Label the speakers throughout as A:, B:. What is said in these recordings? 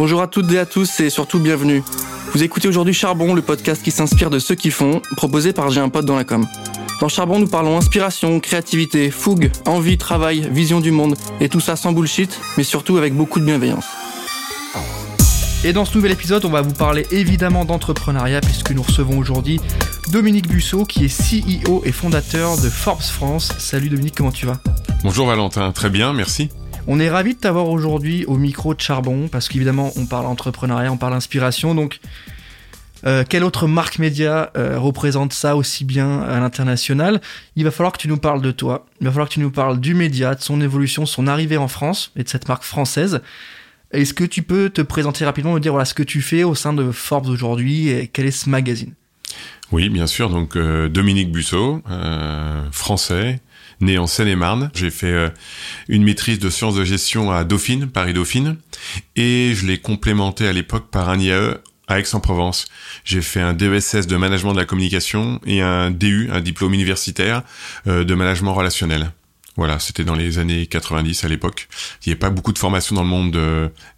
A: Bonjour à toutes et à tous et surtout bienvenue. Vous écoutez aujourd'hui Charbon, le podcast qui s'inspire de ceux qui font, proposé par J'ai un pote dans la com. Dans Charbon, nous parlons inspiration, créativité, fougue, envie, travail, vision du monde, et tout ça sans bullshit, mais surtout avec beaucoup de bienveillance. Et dans ce nouvel épisode, on va vous parler évidemment d'entrepreneuriat puisque nous recevons aujourd'hui Dominique Busseau qui est CEO et fondateur de Forbes France. Salut Dominique, comment tu vas?
B: Bonjour Valentin, très bien, merci.
A: On est ravi de t'avoir aujourd'hui au micro de Charbon parce qu'évidemment on parle entrepreneuriat, on parle inspiration. Donc, euh, quelle autre marque média euh, représente ça aussi bien à l'international? Il va falloir que tu nous parles de toi. Il va falloir que tu nous parles du média, de son évolution, son arrivée en France et de cette marque française. Est-ce que tu peux te présenter rapidement, me dire voilà ce que tu fais au sein de Forbes aujourd'hui et quel est ce magazine?
B: Oui, bien sûr. Donc euh, Dominique Busseau, français, né en Seine-et-Marne. J'ai fait euh, une maîtrise de sciences de gestion à Dauphine, Paris-Dauphine, et je l'ai complémenté à l'époque par un IAE à Aix-en-Provence. J'ai fait un DESS de management de la communication et un DU, un diplôme universitaire euh, de management relationnel. Voilà, c'était dans les années 90 à l'époque. Il n'y avait pas beaucoup de formation dans le monde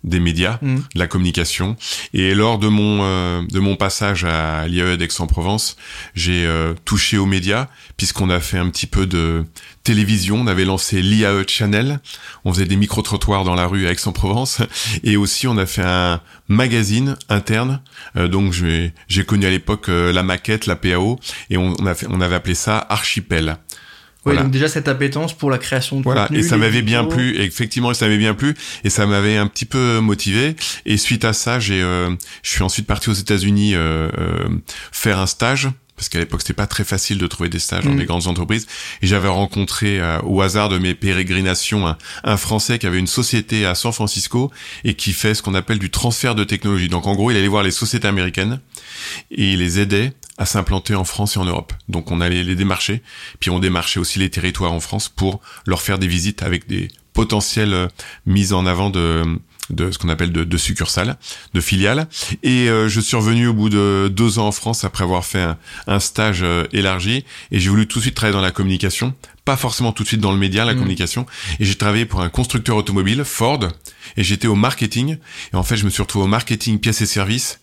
B: des médias, mmh. de la communication. Et lors de mon euh, de mon passage à l'IAE d'Aix-en-Provence, j'ai euh, touché aux médias puisqu'on a fait un petit peu de télévision. On avait lancé l'IAE Channel. On faisait des micro-trottoirs dans la rue à Aix-en-Provence. Et aussi, on a fait un magazine interne. Euh, donc, j'ai connu à l'époque la maquette, la PAO. Et on, a fait, on avait appelé ça Archipel.
A: Oui, donc déjà cette appétence pour la création de
B: voilà. et ça m'avait bien plu. effectivement, ça m'avait bien plu et ça m'avait un petit peu motivé. Et suite à ça, j'ai, euh, je suis ensuite parti aux États-Unis euh, euh, faire un stage parce qu'à l'époque c'était pas très facile de trouver des stages dans mm. des grandes entreprises et j'avais rencontré euh, au hasard de mes pérégrinations un, un, français qui avait une société à San Francisco et qui fait ce qu'on appelle du transfert de technologie donc en gros il allait voir les sociétés américaines et il les aidait à s'implanter en France et en Europe. Donc on allait les démarcher, puis on démarchait aussi les territoires en France pour leur faire des visites avec des potentielles euh, mises en avant de de ce qu'on appelle de, de, succursales, de filiales. Et euh, je suis revenu au bout de deux ans en France après avoir fait un, stage euh, élargi. Et j'ai voulu tout de suite travailler dans la communication, pas forcément tout de suite dans le média, la mmh. communication. Et j'ai travaillé pour un constructeur automobile, Ford, et j'étais au marketing. Et en fait, je me suis retrouvé au marketing pièces et services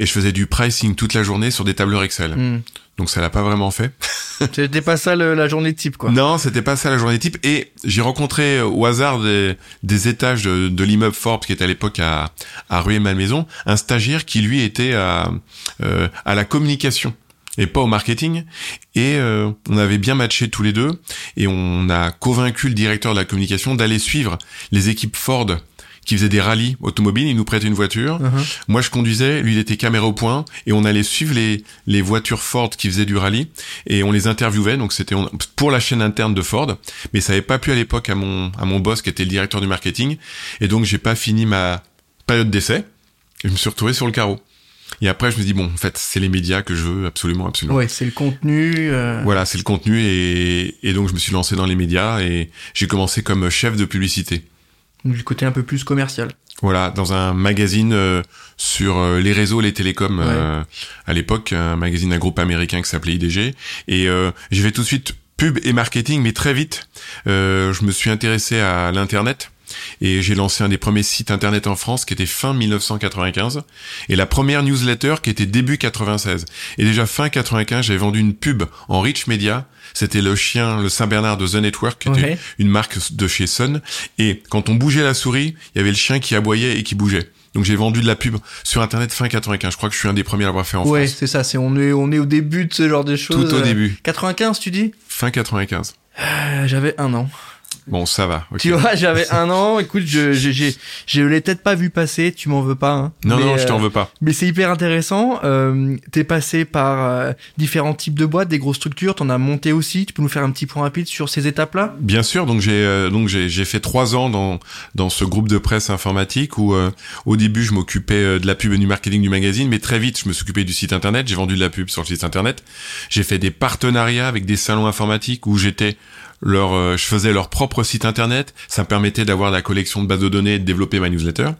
B: et je faisais du pricing toute la journée sur des tableurs Excel. Hmm. Donc ça l'a pas vraiment fait.
A: c'était pas ça la journée type quoi.
B: Non, c'était pas ça la journée type et j'ai rencontré euh, au hasard des, des étages de, de l'immeuble Forbes qui était à l'époque à à Rue et Malmaison, un stagiaire qui lui était à euh, à la communication et pas au marketing. Et euh, on avait bien matché tous les deux et on a convaincu le directeur de la communication d'aller suivre les équipes Ford qui faisait des rallyes automobiles. Il nous prêtait une voiture. Uh-huh. Moi, je conduisais. Lui, il était caméra au point. Et on allait suivre les, les voitures Ford qui faisaient du rallye. Et on les interviewait. Donc, c'était pour la chaîne interne de Ford. Mais ça n'avait pas pu à l'époque à mon, à mon boss qui était le directeur du marketing. Et donc, j'ai pas fini ma période d'essai. Et je me suis retrouvé sur le carreau. Et après, je me dis bon, en fait, c'est les médias que je veux absolument, absolument.
A: Ouais, c'est le contenu. Euh...
B: Voilà, c'est le contenu et, et donc je me suis lancé dans les médias et j'ai commencé comme chef de publicité
A: du côté un peu plus commercial.
B: Voilà, dans un magazine euh, sur euh, les réseaux, les télécoms euh, à l'époque, un magazine d'un groupe américain qui s'appelait IDG. Et j'ai fait tout de suite pub et marketing, mais très vite, je me suis intéressé à l'internet. Et j'ai lancé un des premiers sites internet en France qui était fin 1995 et la première newsletter qui était début 96. Et déjà fin 95, j'avais vendu une pub en Rich Media c'était le chien, le Saint-Bernard de The Network, qui était une marque de chez Sun. Et quand on bougeait la souris, il y avait le chien qui aboyait et qui bougeait. Donc j'ai vendu de la pub sur internet fin 95. Je crois que je suis un des premiers à l'avoir fait en France.
A: Ouais, c'est ça. C'est on est on est au début de ce genre de choses.
B: Tout au début.
A: 95, tu dis?
B: Fin 95.
A: Euh, J'avais un an.
B: Bon, ça va.
A: Tu vois, j'avais un an. Écoute, je, je, je, l'ai peut-être pas vu passer. Tu m'en veux pas. Hein.
B: Non, non, je t'en veux pas.
A: Mais c'est hyper intéressant. Euh, T'es passé par euh, différents types de boîtes, des grosses structures. T'en as monté aussi. Tu peux nous faire un petit point rapide sur ces étapes-là?
B: Bien sûr. Donc j'ai euh, donc j'ai fait trois ans dans dans ce groupe de presse informatique où euh, au début je m'occupais de la pub et du marketing du magazine, mais très vite je me suis occupé du site internet. J'ai vendu de la pub sur le site internet. J'ai fait des partenariats avec des salons informatiques où j'étais leur, euh, je faisais leur propre site internet. Ça me permettait d'avoir la collection de bases de données et de développer ma newsletter.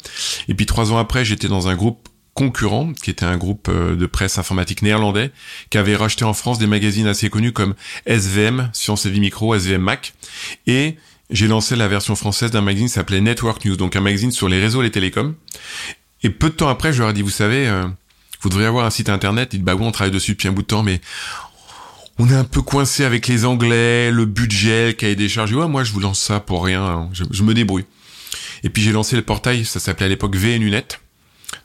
B: Et puis trois ans après, j'étais dans un groupe concurrent, qui était un groupe euh, de presse informatique néerlandais, qui avait racheté en France des magazines assez connus comme SVM, Science et Vie Micro, SVM Mac. Et j'ai lancé la version française d'un magazine qui s'appelait Network News, donc un magazine sur les réseaux et les télécoms. Et peu de temps après, je leur ai dit, vous savez, euh, vous devriez avoir un site internet. Ils disent, bah oui, on travaille dessus depuis un bout de temps, mais on est un peu coincé avec les Anglais, le budget, le cahier des charges. Ouais, moi, je vous lance ça pour rien. Je, je me débrouille. Et puis j'ai lancé le portail, ça s'appelait à l'époque VNUnet,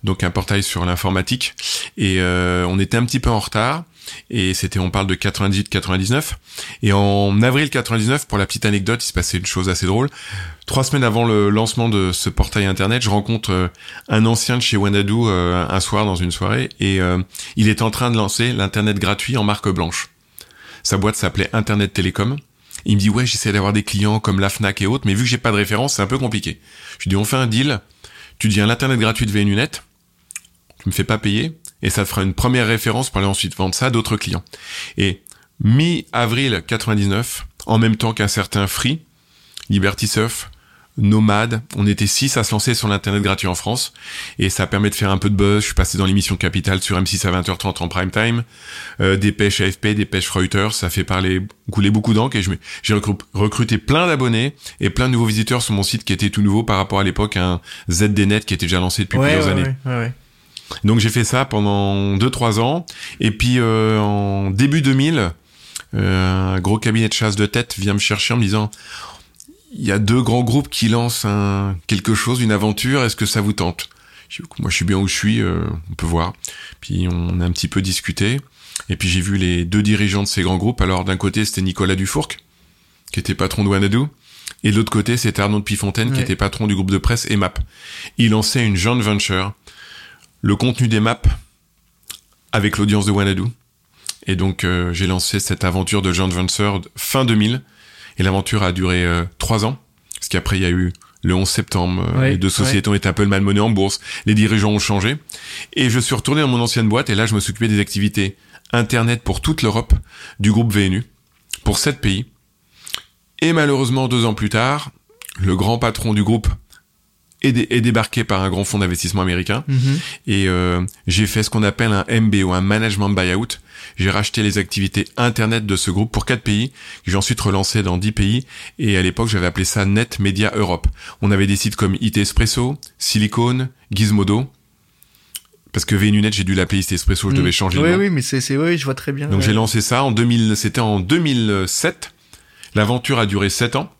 B: donc un portail sur l'informatique. Et euh, on était un petit peu en retard. Et c'était, on parle de 98-99. Et en avril 99, pour la petite anecdote, il se passait une chose assez drôle. Trois semaines avant le lancement de ce portail internet, je rencontre euh, un ancien de chez Wanadu euh, un soir dans une soirée, et euh, il est en train de lancer l'internet gratuit en marque blanche. Sa boîte s'appelait Internet Télécom. Il me dit ouais, j'essaie d'avoir des clients comme la Fnac et autres, mais vu que j'ai pas de référence, c'est un peu compliqué. Je lui dis on fait un deal. Tu dis l'internet gratuit de VNUnet, tu me fais pas payer, et ça te fera une première référence pour aller ensuite vendre ça à d'autres clients. Et mi-avril 99, en même temps qu'un certain Free, Liberty Surf, Nomade, on était six à se lancer sur l'internet gratuit en France et ça permet de faire un peu de buzz. Je suis passé dans l'émission Capital sur M6 à 20h30 en prime time, euh, dépêche AFP, dépêche Reuters, ça fait parler couler beaucoup d'encre et j'ai recruté plein d'abonnés et plein de nouveaux visiteurs sur mon site qui était tout nouveau par rapport à l'époque un ZDNet qui était déjà lancé depuis
A: Ouais,
B: plusieurs
A: ouais,
B: années.
A: ouais, ouais.
B: Donc j'ai fait ça pendant 2-3 ans. Et puis euh, en début 2000, euh, un gros cabinet de chasse de tête vient me chercher en me disant il y a deux grands groupes qui lancent un, quelque chose, une aventure, est-ce que ça vous tente? Moi je suis bien où je suis, euh, on peut voir. Puis on a un petit peu discuté. Et puis j'ai vu les deux dirigeants de ces grands groupes. Alors d'un côté c'était Nicolas Dufourc, qui était patron de Wanadu. Et de l'autre côté c'était Arnaud de Pifontaine, qui était patron du groupe de presse EMAP. Il lançait une joint venture le contenu des maps avec l'audience de Wanadu. Et donc euh, j'ai lancé cette aventure de joint venture fin 2000 et l'aventure a duré euh, trois ans. Parce qu'après il y a eu le 11 septembre, euh,
A: Ouais,
B: les deux sociétés ont été un peu malmenées en bourse, les dirigeants ont changé. Et je suis retourné dans mon ancienne boîte. Et là je me suis occupé des activités internet pour toute l'Europe du groupe VNU pour sept pays. Et malheureusement deux ans plus tard, le grand patron du groupe est, dé- est débarqué par un grand fonds d'investissement américain
A: Mhm.
B: et euh, j'ai fait ce qu'on appelle un MBO, un management buyout. J'ai racheté les activités internet de ce groupe pour quatre pays, que j'ai ensuite relancé dans 10 pays, et à l'époque j'avais appelé ça Net Media Europe. On avait des sites comme IT Espresso, Silicon, Gizmodo, parce que VNuNet j'ai dû l'appeler IT Espresso, je
A: Mhm.
B: devais changer
A: Oui, oui, mais c'est, c'est, oui, je vois très bien.
B: Donc
A: ouais.
B: j'ai lancé ça en 2000, c'était en 2007. L'aventure a duré 7 ans.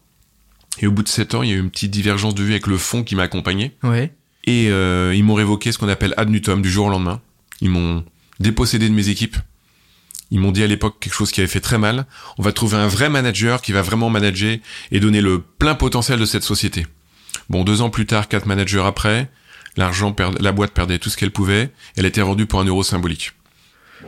B: Et au bout de 7 ans, il y a eu une petite divergence de vue avec le fonds qui m'a accompagné.
A: Ouais.
B: Et euh, ils m'ont révoqué ce qu'on appelle ad nutum du jour au lendemain. Ils m'ont dépossédé de mes équipes. Ils m'ont dit à l'époque quelque chose qui avait fait très mal. On va trouver un vrai manager qui va vraiment manager et donner le plein potentiel de cette société. Bon, deux ans plus tard, quatre managers après, l'argent perd... la boîte perdait tout ce qu'elle pouvait. Elle était rendue pour un euro symbolique.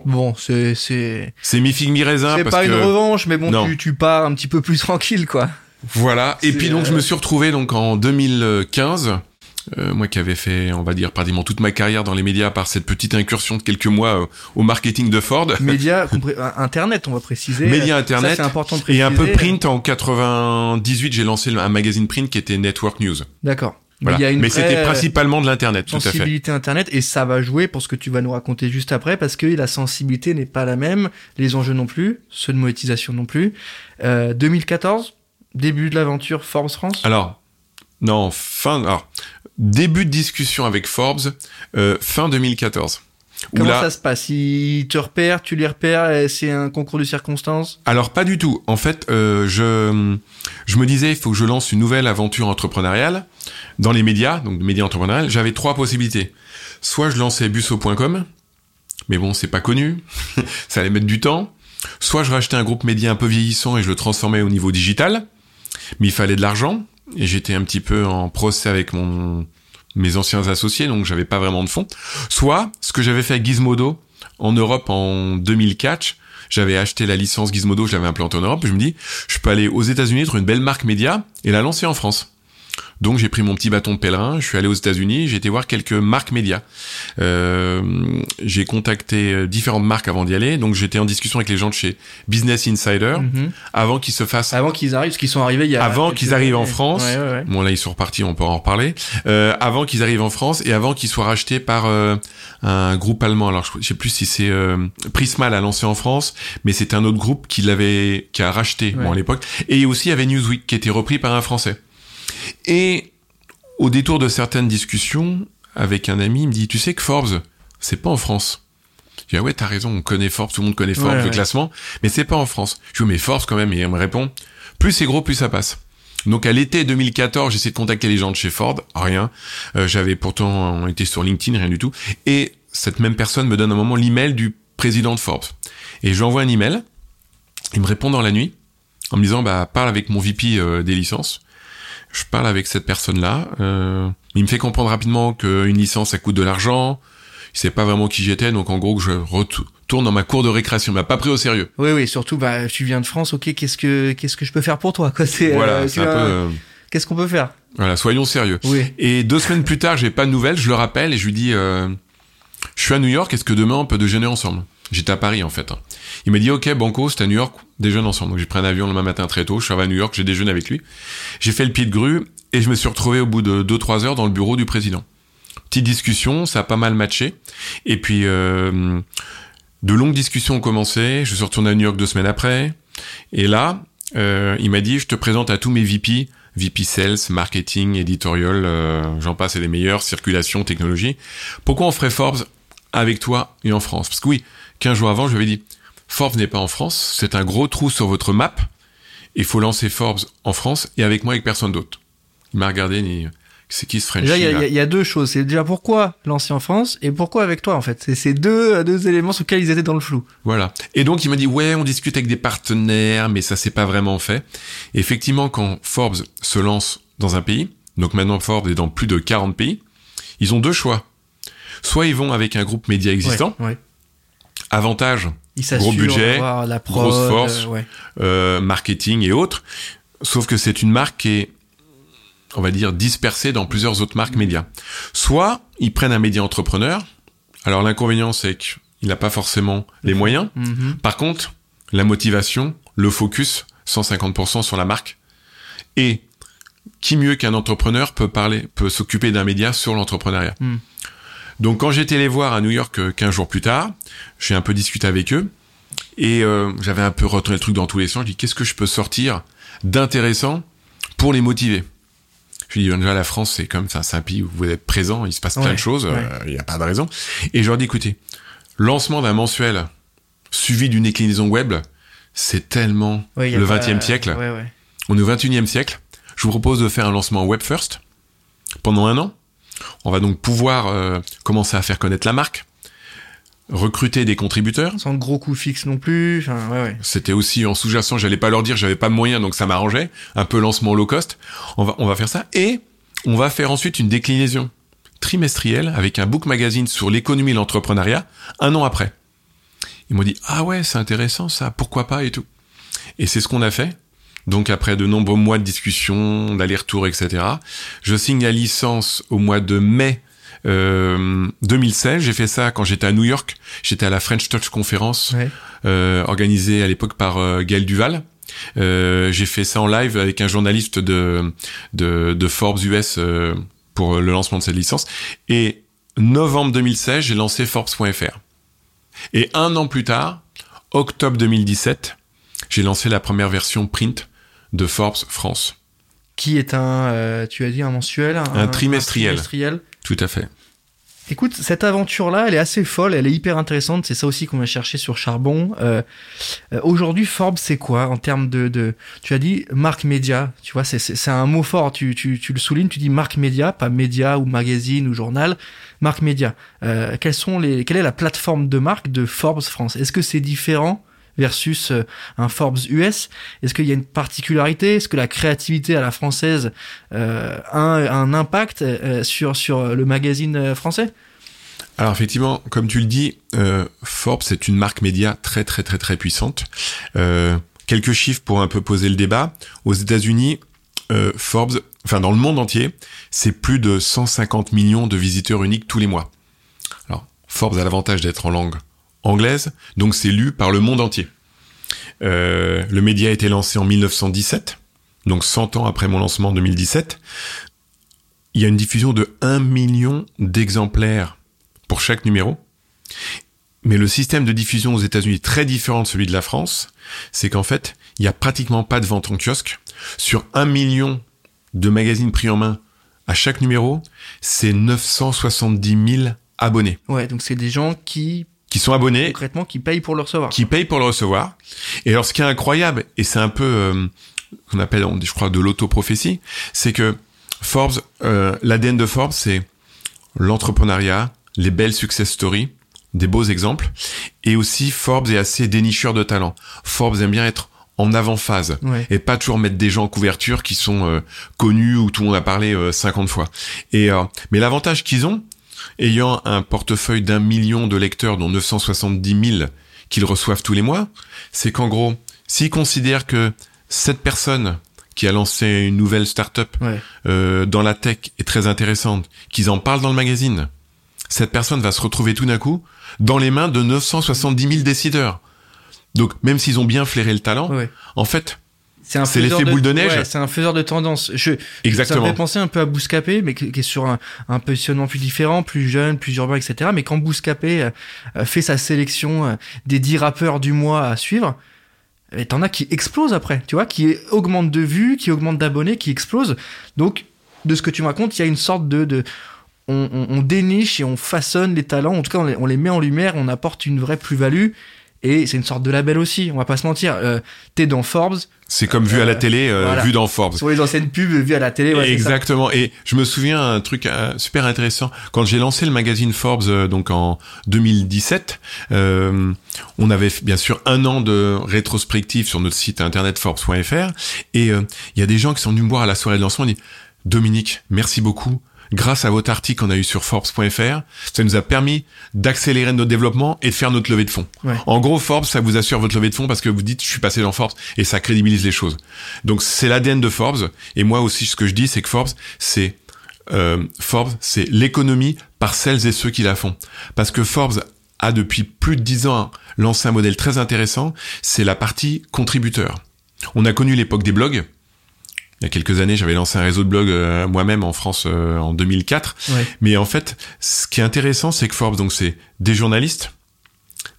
A: Bon, c'est, c'est,
B: C'est mi figue mi raisin
A: c'est pas
B: que
A: une revanche, mais bon, tu, tu pars un petit peu plus tranquille, quoi.
B: Voilà. Et puis donc je
A: euh,
B: me suis retrouvé donc en 2015. euh, moi qui avais fait, on va dire, pratiquement toute ma carrière dans les médias par cette petite incursion de quelques mois euh, au marketing de Ford.
A: Média, compré- euh, internet, on va préciser.
B: Média
A: Ça,
B: internet
A: c'est important de
B: et
A: préciser.
B: un peu print en 98, j'ai lancé un magazine print qui était Network News.
A: D'accord.
B: Voilà.
A: Mais
B: c'était principalement de l'internet, tout à fait.
A: sensibilité internet et ça va jouer pour ce que tu vas nous raconter juste après parce que la sensibilité n'est pas la même, les enjeux non plus, ceux de monétisation non plus. Euh, 2014, début de l'aventure Forbes France.
B: Alors, non, fin, alors, début de discussion avec Forbes, euh, fin 2014. Où
A: Comment
B: là,
A: ça se passe? Ils te repèrent, tu les repères, et c'est un concours de circonstances?
B: Alors pas du tout. En fait, euh, je je me disais il faut que je lance une nouvelle aventure entrepreneuriale dans les médias, donc médias entrepreneuriales. J'avais trois possibilités. Soit je lançais busso.com, mais bon c'est pas connu, ça allait mettre du temps. Soit je rachetais un groupe média un peu vieillissant et je le transformais au niveau digital, mais il fallait de l'argent et j'étais un petit peu en procès avec mon mes anciens associés, donc j'avais pas vraiment de fonds. Soit ce que j'avais fait avec Gizmodo en Europe en 2004, j'avais acheté la licence Gizmodo, je l'avais implantée en Europe, je me dis, je peux aller aux États-Unis, trouver une belle marque média et la lancer en France. Donc j'ai pris mon petit bâton de pèlerin, je suis allé aux États-Unis, j'ai été voir quelques marques médias. Euh, j'ai contacté euh, différentes marques avant d'y aller, donc j'étais en discussion avec les gens de chez Business Insider
A: Mhm.
B: avant qu'ils se fassent
A: Avant qu'ils arrivent, parce qu'ils sont arrivés il y a.
B: Avant qu'ils arrivent en. France.
A: Ouais, ouais, ouais.
B: Bon là ils sont repartis, on peut en reparler. Euh, avant qu'ils arrivent en France et avant qu'ils soient rachetés par euh, un groupe allemand. Alors je, sais plus si c'est euh, Prisma l'a lancé en France, mais c'est un autre groupe qui l'avait, qui a racheté bon à l'époque. Et aussi il y avait Newsweek qui était repris par un Français. Et au détour de certaines discussions avec un ami, il me dit, tu sais que Forbes, c'est pas en France. Je dis, ah ouais, t'as raison, on connaît Forbes, tout le monde connaît Forbes,
A: Ouais,
B: le
A: ouais.
B: classement, mais c'est pas en France. Je dis, mais Forbes quand même, et il me répond, plus c'est gros, plus ça passe. Donc à l'été 2014, j'essaie de contacter les gens de chez Ford, rien. Euh, J'avais pourtant été sur LinkedIn, rien du tout. Et cette même personne me donne un moment l'email du président de Forbes. Et je lui envoie un email. Il me répond dans la nuit en me disant bah parle avec mon VP euh, des licences. Je parle avec cette personne-là. Euh, il me fait comprendre rapidement qu'une licence ça coûte de l'argent. Il sait pas vraiment qui j'étais, donc en gros que je retourne dans ma cour de récréation. Il m'a pas pris au sérieux.
A: Oui, oui, surtout, bah, tu viens de France, ok, qu'est-ce que, qu'est-ce que je peux faire pour toi, quoi, c'est,
B: Voilà,
A: euh,
B: c'est
A: tu
B: un
A: vois,
B: peu. euh,
A: qu'est-ce qu'on peut faire?
B: voilà, soyons sérieux.
A: Oui.
B: Et deux semaines plus tard, j'ai pas de nouvelles, je le rappelle et je lui dis, euh, je suis à New York, est-ce que demain on peut déjeuner ensemble? J'étais à Paris en fait. hein. Il m'a dit, ok, Banco, c'est à New York, déjeune ensemble. Donc j'ai pris un avion le matin très tôt, je suis arrivé à New York, j'ai déjeuné avec lui. J'ai fait le pied de grue et je me suis retrouvé au bout de 2-3 heures dans le bureau du président. Petite discussion, ça a pas mal matché. Et puis, euh, de longues discussions ont commencé, je suis retourné à New York deux semaines après. Et là, euh, il m'a dit, je te présente à tous mes VP, VP Sales, Marketing, Editorial, euh, j'en passe et les meilleurs, Circulation, Technologie. Pourquoi on ferait Forbes avec toi et en France? Parce que oui, 15 jours avant, je lui avais dit, Forbes n'est pas en France, c'est un gros trou sur votre map, il faut lancer Forbes en France et avec moi, avec personne d'autre. Il m'a regardé, il c'est qui ce Frenchie
A: Déjà, il y, a- y deux choses. C'est déjà pourquoi lancer en France et pourquoi avec toi, en fait. C'est ces deux, deux éléments sur lesquels ils étaient dans le flou.
B: Voilà. Et donc il m'a dit ouais, on discute avec des partenaires, mais ça s'est pas vraiment fait. Et effectivement, quand Forbes se lance dans un pays, donc maintenant Forbes est dans plus de 40 pays, ils ont deux choix. Soit ils vont avec un groupe média existant,
A: Ouais, ouais.
B: Avantage,
A: s'assurent
B: budget,
A: d'avoir la prod,
B: grosse force.
A: euh, ouais.
B: euh, marketing et autres. Sauf que c'est une marque qui est, on va dire, dispersée dans plusieurs autres marques médias. Soit ils prennent un média entrepreneur. Alors l'inconvénient, c'est qu'il n'a pas forcément les moyens.
A: Mhm.
B: Par contre, la motivation, le focus, 150% sur la marque. Et qui mieux qu'un entrepreneur peut parler, peut s'occuper d'un média sur l'entrepreneuriat?
A: Mm.
B: Donc quand j'étais les voir à New York euh, 15 jours plus tard, j'ai un peu discuté avec eux et euh, j'avais un peu retourné le truc dans tous les sens. Je dis qu'est-ce que je peux sortir d'intéressant pour les motiver? Je lui dis déjà la France c'est comme ça, c'est un pays où vous êtes présent, il se passe plein de choses,
A: ouais.
B: euh, il n'y a pas de raison. Et je leur dis écoutez, lancement d'un mensuel suivi d'une déclinaison web, c'est tellement
A: Ouais,
B: le
A: pas-
B: 20e siècle. On est au 21e siècle. Je vous propose de faire un lancement web first pendant un an. On va donc pouvoir euh, commencer à faire connaître la marque, recruter des contributeurs.
A: Sans gros coût fixe non plus. Enfin, ouais, ouais.
B: C'était aussi en sous-jacent, j'allais pas leur dire, j'avais pas de moyens, donc ça m'arrangeait. Un peu lancement low cost. On va, on va faire ça. Et on va faire ensuite une déclinaison trimestrielle avec un book magazine sur l'économie et l'entrepreneuriat un an après. Ils m'ont dit, ah ouais, c'est intéressant ça, pourquoi pas et tout. Et c'est ce qu'on a fait. Donc après de nombreux mois de discussion, d'aller-retour, etc., je signe la licence au mois de mai euh, 2016. J'ai fait ça quand j'étais à New York. J'étais à la French Touch Conference
A: Ouais.
B: euh, organisée à l'époque par euh, Gaël Duval. Euh, j'ai fait ça en live avec un journaliste de, de, de Forbes US euh, pour le lancement de cette licence. Et novembre 2016, j'ai lancé Forbes.fr. Et un an plus tard, octobre 2017, j'ai lancé la première version print de Forbes France.
A: Qui est un, euh, tu as dit un mensuel, un,
B: trimestriel.
A: un trimestriel.
B: Tout à fait.
A: Écoute, cette aventure-là, elle est assez folle, elle est hyper intéressante. C'est ça aussi qu'on va chercher sur Charbon. Euh, euh, Aujourd'hui, Forbes, c'est quoi en termes de, de, Tu as dit marque média. Tu vois, c'est- un mot fort. Tu, tu, tu le soulignes. Tu dis marque média, pas média ou magazine ou journal. Marque média. Euh, quelles sont les Quelle est la plateforme de marque de Forbes France? Est-ce que c'est différent versus euh, un Forbes US Est-ce qu'il y a une particularité? Est-ce que la créativité à la française euh, a un, impact euh, sur sur le magazine français?
B: Alors effectivement, comme tu le dis, Forbes c'est une marque média très très très très puissante. Quelques chiffres pour un peu poser le débat. Aux États-Unis, Forbes, enfin dans le monde entier, c'est plus de 150 millions de visiteurs uniques tous les mois. Alors Forbes a l'avantage d'être en langue anglaise, donc c'est lu par le monde entier. Euh, le média a été lancé en 1917, donc 100 ans après mon lancement en 2017. Il y a une diffusion de 1 million d'exemplaires pour chaque numéro. Mais le système de diffusion aux États-Unis est très différent de celui de la France. C'est qu'en fait, il n'y a pratiquement pas de vente en kiosque. Sur un million de magazines pris en main à chaque numéro, c'est 970 000 abonnés.
A: Ouais, donc c'est des gens qui
B: qui sont abonnés,
A: concrètement, qui payent pour le recevoir.
B: qui payent pour le recevoir. Et alors, ce qui est incroyable, et c'est un peu, euh, qu'on appelle, on dit, je crois, de l'autoprophétie, c'est que Forbes, euh, l'ADN de Forbes, c'est l'entrepreneuriat, les belles success stories, des beaux exemples, et aussi Forbes est assez dénicheur de talent. Forbes aime bien être en avant-phase
A: Ouais.
B: et pas toujours mettre des gens en couverture qui sont euh, connus ou tout le monde a parlé euh, 50 fois. Et euh, mais l'avantage qu'ils ont, ayant un portefeuille d'un million de lecteurs, dont 970 000 qu'ils reçoivent tous les mois, c'est qu'en gros, s'ils considèrent que cette personne qui a lancé une nouvelle start-up
A: Ouais.
B: euh, dans la tech est très intéressante, qu'ils en parlent dans le magazine, cette personne va se retrouver tout d'un coup dans les mains de 970 000 décideurs. Donc même s'ils ont bien flairé le talent,
A: Ouais.
B: en fait,
A: C'est un
B: C'est l'effet boule de neige.
A: ouais, c'est un faiseur de tendance. Je, Ça me
B: exactement.
A: fait penser un peu à Bouscapé, mais qui, qui est sur un, un positionnement plus différent, plus jeune, plus urbain, etc. Mais quand Bouscapé euh, euh, fait sa sélection euh, des 10 rappeurs du mois à suivre, eh, t'en as qui explosent après, tu vois, qui augmentent de vues, qui augmentent d'abonnés, qui explosent. Donc, de ce que tu me racontes, il y a une sorte de... de on, on- on déniche et on façonne les talents, en tout cas on les, on les met en lumière, on apporte une vraie plus-value. Et c'est une sorte de label aussi, on va pas se mentir. Euh, T'es dans Forbes,
B: C'est comme vu à la
A: Euh,
B: télé, euh,
A: voilà.
B: vu dans Forbes.
A: sur les anciennes pubs vues à la télé. ouais.
B: Exactement. Et je me souviens un truc euh, super intéressant quand j'ai lancé le magazine Forbes donc en 2017. euh, on avait bien sûr un an de rétrospective sur notre site internet Forbes.fr et il y a des gens qui sont venus me voir à la soirée de lancement et dit Dominique, merci beaucoup. Grâce à votre article qu'on a eu sur Forbes.fr, ça nous a permis d'accélérer notre développement et de faire notre levée de fonds.
A: Ouais.
B: En gros, Forbes, ça vous assure votre levée de fonds parce que vous dites, je suis passé dans Forbes et ça crédibilise les choses. Donc, c'est l'ADN de Forbes. Et moi aussi, ce que je dis, c'est que Forbes, c'est euh, Forbes, c'est l'économie par celles et ceux qui la font. Parce que Forbes a depuis plus de dix ans lancé un modèle très intéressant, c'est la partie contributeur. On a connu l'époque des blogs. Il y a quelques années, j'avais lancé un réseau de blogs euh, moi-même en France euh, en 2004.
A: Ouais.
B: Mais en fait, ce qui est intéressant, c'est que Forbes, donc c'est des journalistes,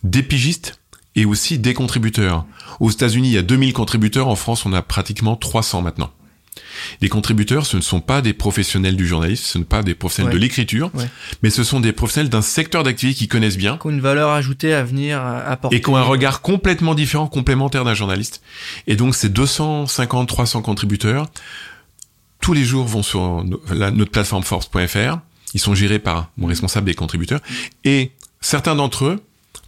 B: des pigistes et aussi des contributeurs. Aux États-Unis, il y a 2000 contributeurs. En France, on a pratiquement 300 maintenant. Les contributeurs, ce ne sont pas des professionnels du journalisme, ce ne sont pas des professionnels
A: Ouais.
B: de l'écriture,
A: Ouais.
B: mais ce sont des professionnels d'un secteur d'activité qu'ils connaissent bien
A: qui ont une valeur ajoutée à venir apporter.
B: et qui ont un regard complètement différent, complémentaire d'un journaliste. Et donc, ces 250, 300 contributeurs, tous les jours vont sur notre plateforme force.fr. Ils sont gérés par mon responsable des contributeurs. Et certains d'entre eux,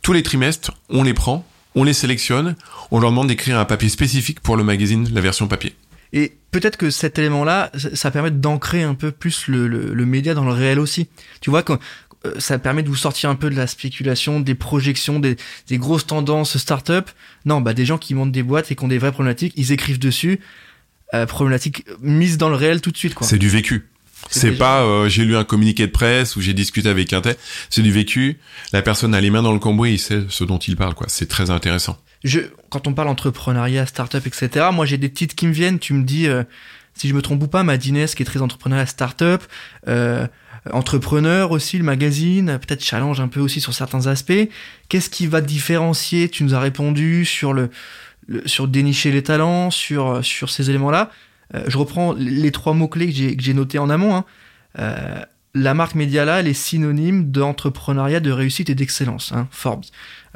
B: tous les trimestres, on les prend, on les sélectionne, on leur demande d'écrire un papier spécifique pour le magazine, la version papier.
A: Et peut-être que cet élément-là, ça, permet d'ancrer un peu plus le, le, le média dans le réel aussi. Tu vois, quand, euh, ça permet de vous sortir un peu de la spéculation, des projections, des, des grosses tendances start-up. Non, bah des gens qui montent des boîtes et qui ont des vraies problématiques, ils écrivent dessus. Euh, problématiques mises dans le réel tout de suite, quoi.
B: C'est du vécu.
A: C'est
B: pas euh, j'ai lu un communiqué de presse ou j'ai discuté avec un tel. C'est du vécu. La personne a les mains dans le cambouis, il sait ce dont il parle. quoi. C'est très intéressant.
A: Je, quand on parle entrepreneuriat, start-up, etc., moi j'ai des titres qui me viennent, tu me dis, euh, si je me trompe ou pas, Madines qui est très entrepreneuriat, start-up, euh, entrepreneur aussi, le magazine, peut-être challenge un peu aussi sur certains aspects. Qu'est-ce qui va différencier? Tu nous as répondu sur le, sur dénicher les talents, sur sur ces éléments-là. Euh, je reprends les trois mots clés que j'ai que j'ai notés en amont. Hein. Euh, la marque Mediala, elle est synonyme d'entrepreneuriat, de réussite et d'excellence. Hein, Forbes.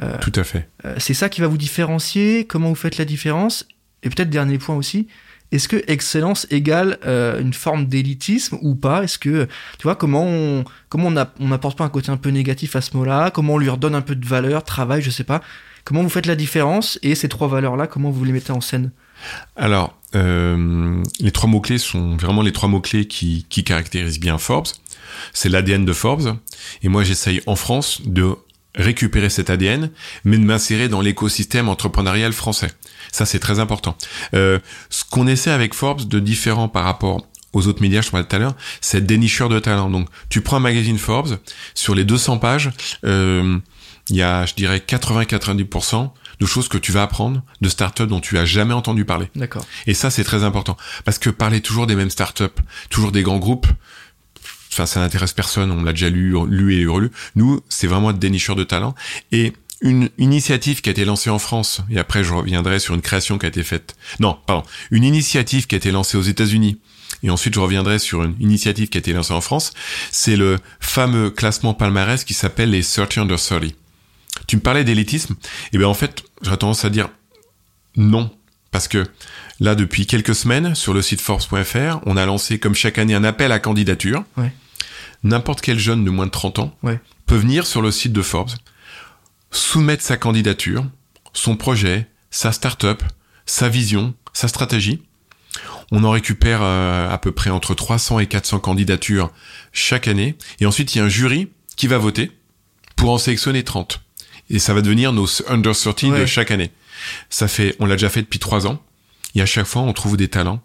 A: Euh,
B: Tout à fait.
A: euh, c'est ça qui va vous différencier Comment vous faites la différence Et peut-être dernier point aussi, est-ce que excellence égale euh, une forme d'élitisme ou pas? Est-ce que tu vois comment on comment on n'apporte pas un côté un peu négatif à ce mot-là? Comment on lui redonne un peu de valeur, travail, je sais pas. Comment vous faites la différence? Et ces trois valeurs-là, comment vous les mettez en scène?
B: Alors, euh, les trois mots-clés sont vraiment les trois mots-clés qui, qui caractérisent bien Forbes. C'est l'ADN de Forbes. Et moi, j'essaye en France de récupérer cet ADN, mais de m'insérer dans l'écosystème entrepreneurial français. Ça, c'est très important. Euh, ce qu'on essaie avec Forbes de différent par rapport aux autres médias, je parlais tout à l'heure, c'est dénicheur de talent. Donc, tu prends un magazine Forbes, sur les 200 pages, euh, il y a, je dirais, 80-90% de choses que tu vas apprendre de startups dont tu as jamais entendu parler.
A: D'accord.
B: Et ça, c'est très important. Parce que parler toujours des mêmes startups, toujours des grands groupes, enfin, ça n'intéresse personne. On l'a déjà lu, lu et relu. Nous, c'est vraiment être dénicheur de talent. Et une initiative qui a été lancée en France, et après je reviendrai sur une création qui a été faite. Non, pardon. Une initiative qui a été lancée aux États-Unis et ensuite je reviendrai sur une initiative qui a été lancée en France, c'est le fameux classement palmarès qui s'appelle les 30 under 30. Tu me parlais d'élitisme, eh bien en fait, j'aurais tendance à dire non, parce que là, depuis quelques semaines, sur le site Forbes.fr, on a lancé comme chaque année un appel à candidature. N'importe quel jeune de moins de 30 ans peut venir sur le site de Forbes, soumettre sa candidature, son projet, sa start-up, sa vision, sa stratégie. On en récupère euh, à peu près entre 300 et 400 candidatures chaque année. Et ensuite, il y a un jury qui va voter pour en sélectionner 30. Et ça va devenir nos under 30 de chaque année. Ça fait, on l'a déjà fait depuis trois ans. Et à chaque fois, on trouve des talents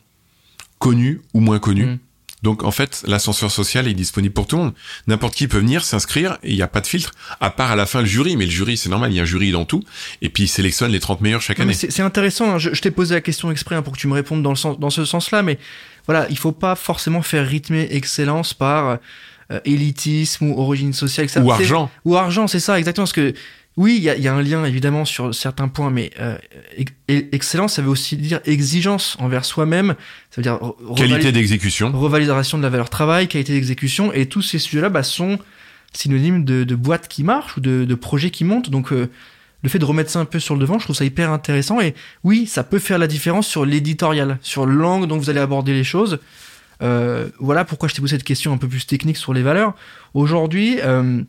B: connus ou moins connus. Mm. Donc en fait, l'ascenseur social est disponible pour tout le monde. N'importe qui peut venir s'inscrire et il n'y a pas de filtre, à part à la fin le jury. Mais le jury, c'est normal, il y a un jury dans tout. Et puis il sélectionne les 30 meilleurs chaque année.
A: C'est intéressant, hein. je, t'ai posé la question exprès hein, pour que tu me répondes dans, le sens, dans ce sens-là. Mais voilà, il faut pas forcément faire rythmer excellence par euh, élitisme ou origine sociale.
B: Etc. Ou argent.
A: Ou argent, c'est ça, exactement. Parce que oui, il y a, un lien évidemment sur certains points, mais euh, excellence, ça veut aussi dire exigence envers soi-même. Ça veut dire
B: qualité d'exécution,
A: revalorisation de la valeur travail, qualité d'exécution, et tous ces sujets-là bah, sont synonymes de, de boîtes qui marchent ou de, de projets qui montent. Donc euh, le fait de remettre ça un peu sur le devant, je trouve ça hyper intéressant. Et oui, ça peut faire la différence sur l'éditorial, sur l'angle dont vous allez aborder les choses. Euh, voilà pourquoi je t'ai posé cette question un peu plus technique sur les valeurs. Aujourd'hui, euh,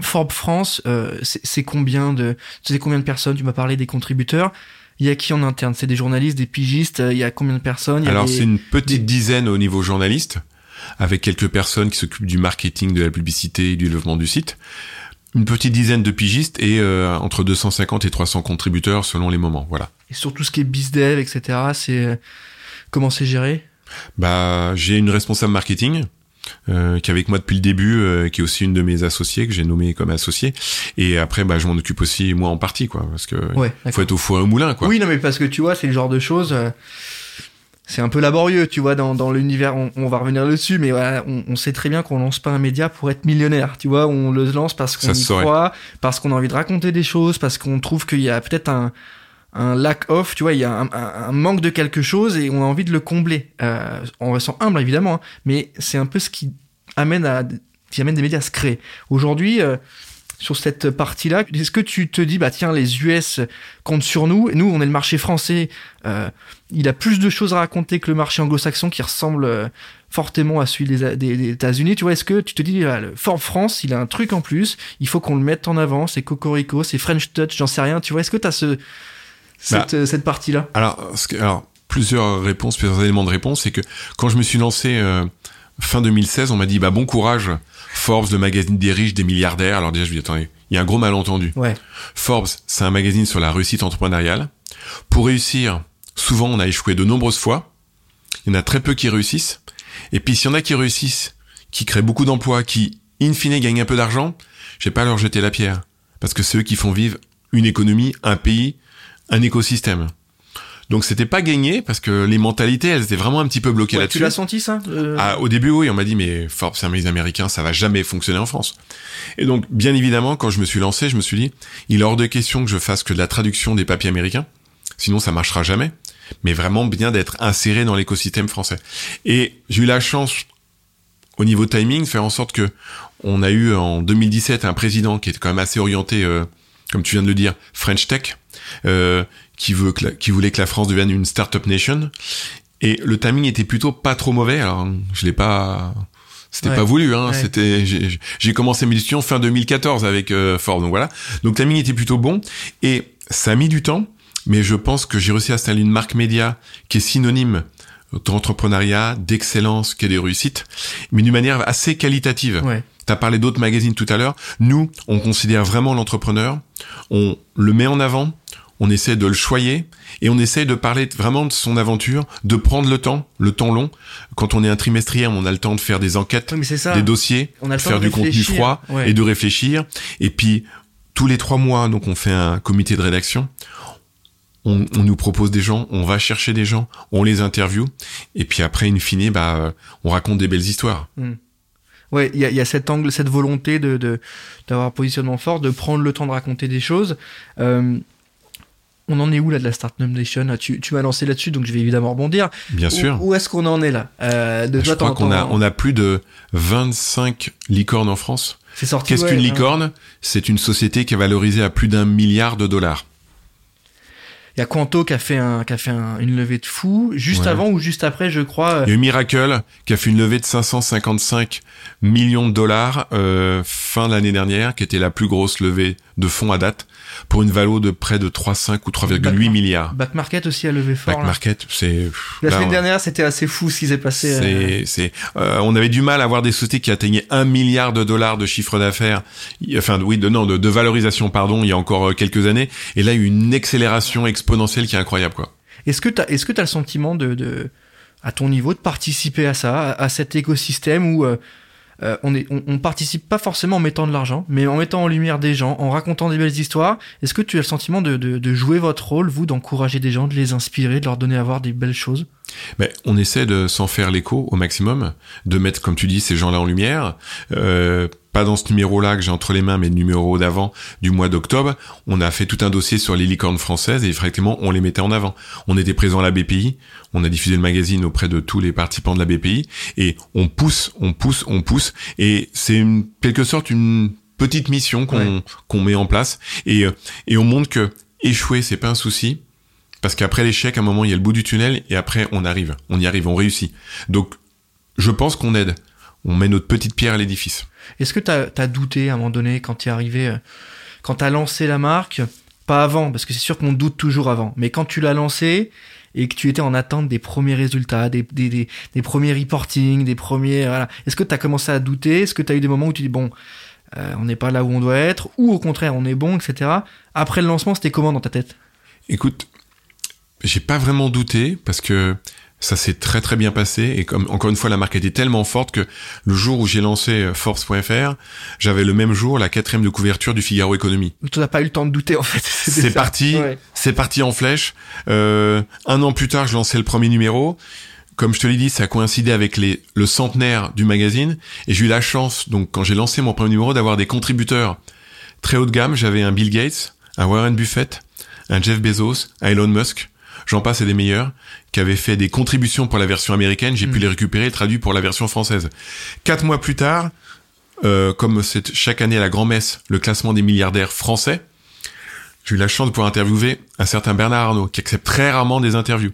A: Forbes France, euh, c'est combien de, c'est combien de personnes Tu m'as parlé des contributeurs. Il y a qui en interne? C'est des journalistes, des pigistes. Il y a combien de personnes?
B: Alors c'est une petite dizaine au niveau journaliste, avec quelques personnes qui s'occupent du marketing, de la publicité et du développement du site. Une petite dizaine de pigistes et euh, entre 250 et 300 contributeurs selon les moments. Voilà.
A: Et sur tout ce qui est bizdev, etc. C'est euh, comment c'est géré?
B: Bah j'ai une responsable marketing euh, qui est avec moi depuis le début, euh, qui est aussi une de mes associées que j'ai nommée comme associée. Et après, bah, je m'en occupe aussi moi en partie, quoi, parce que faut être au four et au moulin, quoi.
A: Oui, non, mais parce que tu vois, c'est le genre de choses. Euh, c'est un peu laborieux, tu vois, dans, dans l'univers. On, va revenir dessus, mais voilà, on, on sait très bien qu'on lance pas un média pour être millionnaire, tu vois. On le lance parce qu'on y croit, parce qu'on a envie de raconter des choses, parce qu'on trouve qu'il y a peut-être un un lack of, tu vois, il y a un, manque de quelque chose et on a envie de le combler. Euh, en restant humble évidemment, hein, mais c'est un peu ce qui amène à qui amène des médias à se créer. Aujourd'hui, euh, sur cette partie-là, est-ce que tu te dis bah tiens les US comptent sur nous, et nous on est le marché français, euh, il a plus de choses à raconter que le marché anglo-saxon qui ressemble euh, fortement à celui des, des, États-Unis. Tu vois, est-ce que tu te dis, bah, le Ford France, il a un truc en plus, il faut qu'on le mette en avant, c'est Cocorico, c'est French Touch, j'en sais rien. Tu vois, est-ce que tu as ce, bah, cette, cette partie-là
B: alors, alors, plusieurs réponses, plusieurs éléments de réponse, c'est que quand je me suis lancé euh, fin 2016, on m'a dit bah bon courage, Forbes, le magazine des riches, des milliardaires. Alors déjà, je me dis attendez, il y a un gros malentendu.
A: Ouais.
B: Forbes, c'est un magazine sur la réussite entrepreneuriale. Pour réussir, souvent on a échoué de nombreuses fois. Il y en a très peu qui réussissent. Et puis s'il y en a qui réussissent, qui créent beaucoup d'emplois, qui in fine gagnent un peu d'argent, j'ai pas à leur jeter la pierre, parce que c'est eux qui font vivre une économie, un pays, un écosystème. Donc c'était pas gagné parce que les mentalités elles étaient vraiment un petit peu bloquées là-dessus.
A: Tu l'as senti ça
B: euh ah, Au début oui, on m'a dit mais Forbes c'est un magazine américain, ça va jamais fonctionner en France. Et donc bien évidemment quand je me suis lancé, je me suis dit il est hors de question que je fasse que de la traduction des papiers américains, sinon ça marchera jamais. Mais vraiment bien d'être inséré dans l'écosystème français. Et j'ai eu la chance au niveau timing faire en sorte que on a eu en 2017 un président qui était quand même assez orienté, euh, comme tu viens de le dire, French Tech euh, qui, veut qui voulait que la France devienne une startup nation. Et le timing était plutôt pas trop mauvais. Alors, je l'ai pas, c'était pas voulu. Hein. C'était, j'ai commencé mes études fin 2014 avec euh, Ford. Donc voilà. Donc le timing était plutôt bon. Et ça a mis du temps, mais je pense que j'ai réussi à installer une marque média qui est synonyme d'entrepreneuriat, d'excellence, qui est des réussites, mais d'une manière assez qualitative.
A: Ouais.
B: Tu as parlé d'autres magazines tout à l'heure. Nous, on considère vraiment l'entrepreneur, on le met en avant, on essaie de le choyer et on essaie de parler vraiment de son aventure, de prendre le temps, le temps long. Quand on est un trimestriel, on a le temps de faire des enquêtes, des dossiers,
A: on a
B: faire du contenu froid et de réfléchir. Et puis tous les trois mois, donc on fait un comité de rédaction. On, nous propose des gens, on va chercher des gens, on les interviewe, et puis après, in fine, bah, on raconte des belles histoires.
A: Hmm. Ouais, il y a, y a, cet angle, cette volonté de d'avoir un positionnement fort, de prendre le temps de raconter des choses. Euh, on en est où là de la Startup Nation? Tu, tu m'as lancé là-dessus, donc je vais évidemment rebondir.
B: Bien sûr.
A: Où, est-ce qu'on en est là?
B: Euh, de Je crois qu'on a, on a plus de 25 licornes en France.
A: C'est sorti.
B: Qu'est-ce qu'une licorne? C'est une société qui est valorisée à plus d'un milliard de dollars.
A: Il y a Quanto qui a fait, un, qui a fait une levée de fou, juste avant ou juste après, je crois.
B: Euh, Il y a eu Miracle qui a fait une levée de 555 millions de dollars euh, fin de l'année dernière, qui était la plus grosse levée de fonds à date pour une valeur de près de 3,5 ou 3,8 milliards.
A: Back Market aussi a levé fort.
B: Back Market, c'est.
A: La semaine dernière, c'était assez fou ce qui s'est passé.
B: C'est, euh. c'est, euh, on avait du mal à avoir des sociétés qui atteignaient un milliard de dollars de chiffre d'affaires, enfin oui, de non, de, de, valorisation, pardon, il y a encore euh, quelques années. Et là, il y a eu une accélération exponentielle qui est incroyable, quoi.
A: Est-ce que t'as, est-ce que t'as le sentiment de, de, à ton niveau, de participer à ça, à, cet écosystème où euh, on, est, on, participe pas forcément en mettant de l'argent, mais en mettant en lumière des gens, en racontant des belles histoires. Est-ce que tu as le sentiment de, de, jouer votre rôle, vous, d'encourager des gens, de les inspirer, de leur donner à voir des belles choses?
B: Mais on essaie de s'en faire l'écho au maximum, de mettre, comme tu dis, ces gens-là en lumière. Euh, pas dans ce numéro-là que j'ai entre les mains, mais le numéro d'avant du mois d'octobre, on a fait tout un dossier sur les licornes françaises et effectivement, on les mettait en avant. On était présent à la BPI, on a diffusé le magazine auprès de tous les participants de la BPI et on pousse, on pousse, on pousse et c'est quelque sorte une petite mission qu'on qu'on met en place et et on montre que échouer c'est pas un souci parce qu'après l'échec, à un moment il y a le bout du tunnel et après on arrive, on y arrive, on réussit. Donc je pense qu'on aide, on met notre petite pierre à l'édifice.
A: Est-ce que tu as, douté à un moment donné quand tu es arrivé, euh, quand tu as lancé la marque, pas avant, parce que c'est sûr qu'on doute toujours avant, mais quand tu l'as lancé et que tu étais en attente des premiers résultats, des, des, des, premiers reporting, des premiers... Est-ce que tu as commencé à douter? Est-ce que tu as eu des moments où tu dis, bon, euh, on n'est pas là où on doit être, ou au contraire, on est bon, etc. Après le lancement, c'était comment dans ta tête?
B: Écoute, j'ai pas vraiment douté parce que ça s'est très très bien passé et comme encore une fois la marque était tellement forte que le jour où j'ai lancé euh, Forbes.fr, j'avais le même jour la quatrième de couverture du Figaro Économie.
A: Tu n'as pas eu le temps de douter en fait.
B: C'est parti, c'est parti en flèche. Euh, un an plus tard, je lançais le premier numéro. Comme je te l'ai dit, ça a coïncidé avec les, le centenaire du magazine et j'ai eu la chance donc quand j'ai lancé mon premier numéro d'avoir des contributeurs très haut de gamme. J'avais un Bill Gates, un Warren Buffett, un Jeff Bezos, un Elon Musk j'en passe et des meilleurs, qui avaient fait des contributions pour la version américaine, j'ai pu mm. les récupérer traduits pour la version française. Quatre mois plus tard, euh, comme c'est chaque année à la grand-messe le classement des milliardaires français, j'ai eu la chance de pouvoir interviewer un certain Bernard Arnault, qui accepte très rarement des interviews.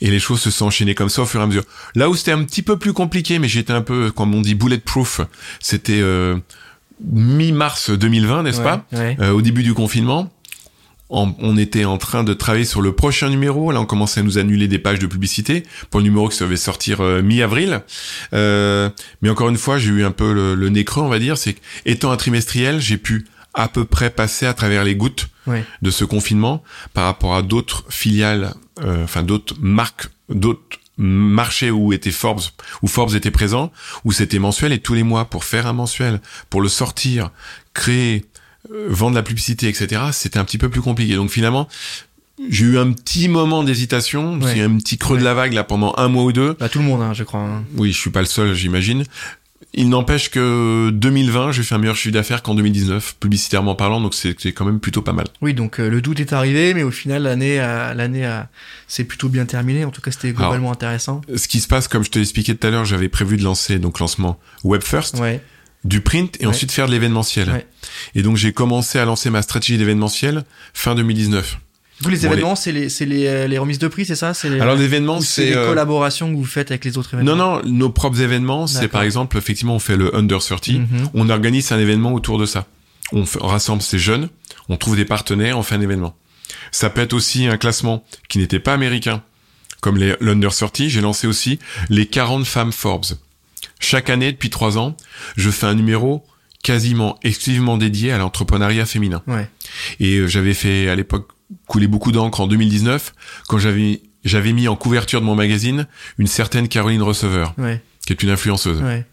B: Et les choses se sont enchaînées comme ça au fur et à mesure. Là où c'était un petit peu plus compliqué, mais j'étais un peu, comme on dit, bulletproof, c'était euh, mi-mars 2020, n'est-ce pas? euh, Au début du confinement on était en train de travailler sur le prochain numéro. Là, on commençait à nous annuler des pages de publicité pour le numéro qui devait sortir euh, mi-avril. Euh, mais encore une fois, j'ai eu un peu le, nez creux, on va dire. C'est étant un trimestriel, j'ai pu à peu près passer à travers les gouttes de ce confinement par rapport à d'autres filiales, euh, enfin d'autres marques, d'autres marchés où était Forbes, où Forbes était présent, où c'était mensuel et tous les mois pour faire un mensuel, pour le sortir, créer, vendre la publicité, etc., c'était un petit peu plus compliqué. Donc finalement, j'ai eu un petit moment d'hésitation, ouais. un petit creux de la vague là pendant un mois ou deux.
A: Bah, tout le monde, hein, je crois. Hein.
B: Oui, je suis pas le seul, j'imagine. Il n'empêche que 2020, j'ai fait un meilleur chiffre d'affaires qu'en 2019, publicitairement parlant, donc c'est quand même plutôt pas mal.
A: Oui, donc euh, le doute est arrivé, mais au final, l'année, l'année c'est plutôt bien terminé. En tout cas, c'était globalement intéressant.
B: Ce qui se passe, comme je te l'expliquais tout à l'heure, j'avais prévu de lancer donc lancement Web First.
A: Ouais
B: du print et ensuite faire de l'événementiel. Et donc j'ai commencé à lancer ma stratégie d'événementiel fin 2019.
A: Vous, les événements, c'est les, les, euh, les, remises de prix, c'est ça?
B: Les, Alors l'événement, c'est
A: les euh, collaborations que vous faites avec les autres événements?
B: Non, non, nos propres événements, c'est par exemple, effectivement, on fait le Under 30, mhm. on organise un événement autour de ça. On, rassemble ces jeunes, on trouve des partenaires, on fait un événement. Ça peut être aussi un classement qui n'était pas américain, comme les l'Under 30. J'ai lancé aussi les 40 femmes Forbes. Chaque année, depuis trois ans, je fais un numéro quasiment exclusivement dédié à l'entrepreneuriat féminin.
A: Ouais.
B: Et euh, j'avais fait à l'époque couler beaucoup d'encre en 2019 quand j'avais j'avais mis en couverture de mon magazine une certaine Caroline Receveur,
A: ouais.
B: qui est une influenceuse.
A: Ouais.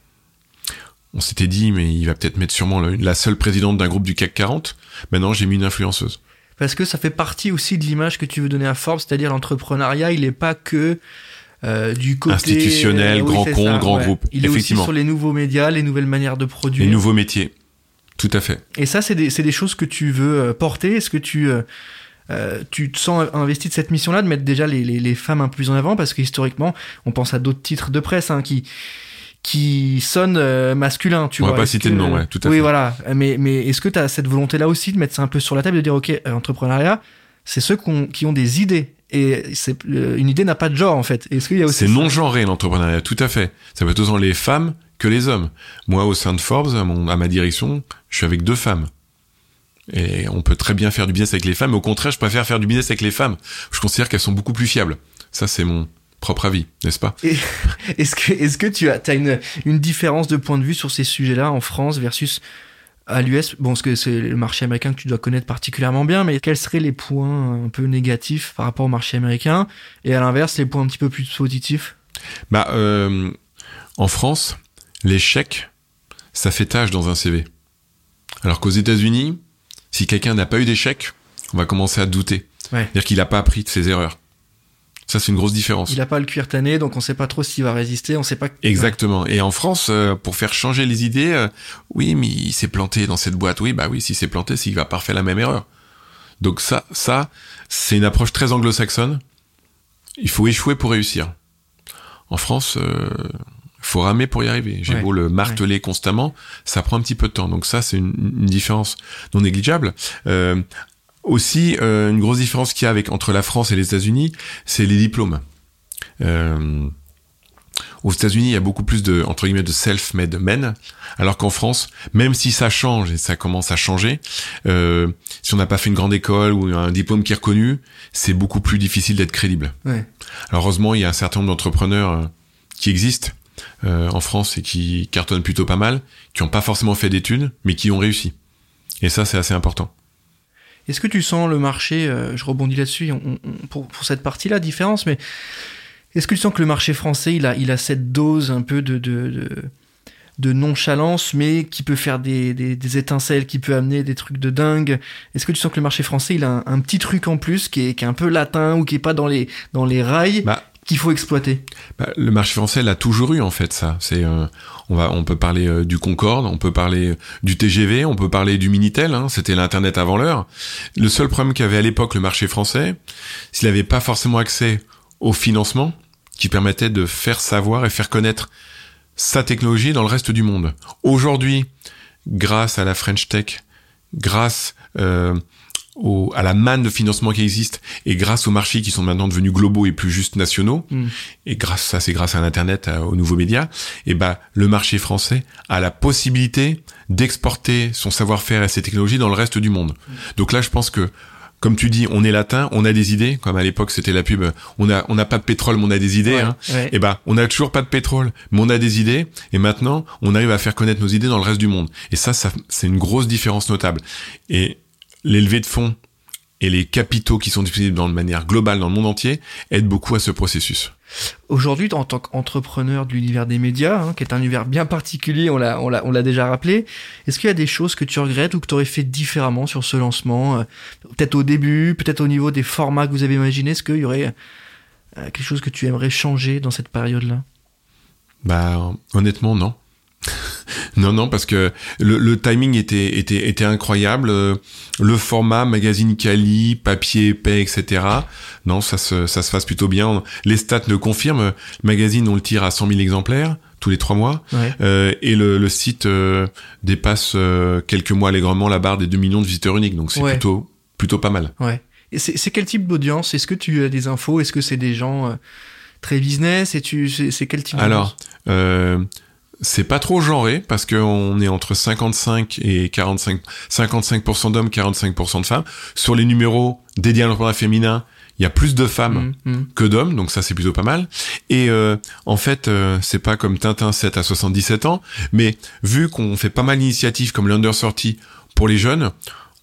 B: On s'était dit mais il va peut-être mettre sûrement la seule présidente d'un groupe du CAC 40. Maintenant, j'ai mis une influenceuse.
A: Parce que ça fait partie aussi de l'image que tu veux donner à Forbes, c'est-à-dire l'entrepreneuriat, il n'est pas que euh, du côté
B: institutionnel, grand compte, grand groupe.
A: Il est
B: Effectivement.
A: aussi sur les nouveaux médias, les nouvelles manières de produire.
B: Les nouveaux métiers. Tout à fait.
A: Et ça, c'est des, des, choses que tu veux euh, porter. Est-ce que tu, euh, euh, tu te sens investi de cette mission-là, de mettre déjà les, les, les, femmes un peu plus en avant, parce que historiquement, on pense à d'autres titres de presse hein, qui qui sonnent euh, masculins, tu
B: on
A: vois.
B: va pas citer de nom, ouais, tout à
A: oui,
B: fait.
A: voilà. Mais, mais est-ce que tu as cette volonté-là aussi de mettre ça un peu sur la table, de dire, OK, euh, entrepreneuriat, c'est ceux qui ont des idées. Et c'est, euh, une idée n'a pas de genre, en fait. Est-ce qu'il y a aussi
B: C'est non genré l'entrepreneuriat, tout à fait. Ça peut être autant les femmes que les hommes. Moi, au sein de Forbes, à, mon, à ma direction, je suis avec deux femmes. Et on peut très bien faire du business avec les femmes, mais au contraire, je préfère faire du business avec les femmes. Je considère qu'elles sont beaucoup plus fiables. Ça, c'est mon propre avis, n'est-ce pas?
A: Est-ce que, est-ce que tu as, as une, une différence de point de vue sur ces sujets-là en France versus à l'US Bon, parce que c'est le marché américain que tu dois connaître particulièrement bien, mais quels seraient les points un peu négatifs par rapport au marché américain? Et à l'inverse, les points un petit peu plus positifs?
B: Bah, euh, en France, l'échec, ça fait tâche dans un CV. Alors qu'aux États-Unis, si quelqu'un n'a pas eu d'échec, on va commencer à douter.
A: Ouais.
B: C'est-à-dire qu'il n'a pas appris de ses erreurs. Ça, c'est une grosse différence.
A: Il a pas le cuir tanné, donc on sait pas trop s'il va résister, on sait pas.
B: Exactement. Et en France, euh, pour faire changer les idées, euh, oui, mais il s'est planté dans cette boîte. Oui, bah oui, s'il s'est planté, c'est qu'il va pas refaire la même erreur. Donc ça, ça, c'est une approche très anglo-saxonne. Il faut échouer pour réussir. En France, euh, faut ramer pour y arriver. J'ai
A: Ouais.
B: beau le marteler constamment, ça prend un petit peu de temps. Donc ça, c'est une, une différence non négligeable. Euh, aussi, euh, une grosse différence qu'il y a avec entre la France et les États-Unis, c'est les diplômes. Euh, aux États-Unis, il y a beaucoup plus de entre guillemets de self-made men, alors qu'en France, même si ça change et ça commence à changer, euh, si on n'a pas fait une grande école ou un diplôme qui est reconnu, c'est beaucoup plus difficile d'être crédible.
A: Ouais.
B: Alors heureusement, il y a un certain nombre d'entrepreneurs qui existent euh, en France et qui cartonnent plutôt pas mal, qui n'ont pas forcément fait d'études, mais qui ont réussi. Et ça, c'est assez important.
A: Est-ce que tu sens le marché, euh, je rebondis là-dessus, pour, pour cette partie-là, différence, mais est-ce que tu sens que le marché français, il a, il a cette dose un peu de, de, de, nonchalance, mais qui peut faire des, des, étincelles, qui peut amener des trucs de dingue? Est-ce que tu sens que le marché français, il a un, un petit truc en plus qui est, qui est un peu latin ou qui est pas dans les, dans les rails?
B: Bah,
A: qu'il faut exploiter
B: Bah, le marché français l'a toujours eu en fait ça. C'est euh, on va on peut parler euh, du Concorde, on peut parler euh, du TGV, on peut parler du Minitel. Hein, C'était l'internet avant l'heure. Le seul problème qu'avait à l'époque le marché français, s'il n'avait pas forcément accès au financement qui permettait de faire savoir et faire connaître sa technologie dans le reste du monde. Aujourd'hui, grâce à la French Tech, grâce euh, au, à la manne de financement qui existe et grâce aux marchés qui sont maintenant devenus globaux et plus juste nationaux,
A: Mm.
B: et grâce ça c'est grâce à l'internet, aux nouveaux médias, et ben le marché français a la possibilité d'exporter son savoir-faire et ses technologies dans le reste du monde. Donc là je pense que comme tu dis, on est latin, on a des idées, comme à l'époque c'était la pub, on a on n'a pas de pétrole, mais on a des idées.
A: Ouais,
B: hein.
A: ouais.
B: Et ben, on n'a toujours pas de pétrole, mais on a des idées, et maintenant, on arrive à faire connaître nos idées dans le reste du monde. Et ça, ça c'est une grosse différence notable. Et l'élevé de fonds et les capitaux qui sont disponibles dans de manière globale dans le monde entier aident beaucoup à ce processus.
A: Aujourd'hui, en tant qu'entrepreneur de l'univers des médias, hein, qui est un univers bien particulier, on l'a, on l'a, on l'a déjà rappelé, est-ce qu'il y a des choses que tu regrettes ou que tu aurais fait différemment sur ce lancement euh, Peut-être au début, peut-être au niveau des formats que vous avez imaginés, est-ce qu'il y aurait euh, quelque chose que tu aimerais changer dans cette période-là?
B: Bah, honnêtement, non. non, non, parce que le, le timing était, était, était incroyable. Euh, Le format, magazine quali, papier épais, etc. Non, ça se, ça se passe plutôt bien. Les stats le confirment. Le magazine, on le tire à 100 000 exemplaires tous les trois mois.
A: Ouais.
B: Euh, et le, le site euh, dépasse euh, quelques mois allègrement la barre des 2 millions de visiteurs uniques. Donc c'est
A: Ouais.
B: plutôt, plutôt pas mal.
A: Ouais. Et c'est, c'est quel type d'audience? Est-ce que tu as des infos? Est-ce que c'est des gens euh, très business? Et tu, c'est, c'est quel type
B: Alors, euh, c'est pas trop genré parce qu'on est entre 55 et 45, 55% d'hommes, 45% de femmes. Sur les numéros dédiés à l'emploi féminin, il y a plus de femmes
A: Mmh, mmh.
B: que d'hommes, donc ça c'est plutôt pas mal. Et euh, en fait, euh, c'est pas comme Tintin 7 à 77 ans, mais vu qu'on fait pas mal d'initiatives comme l'Under 30 pour les jeunes,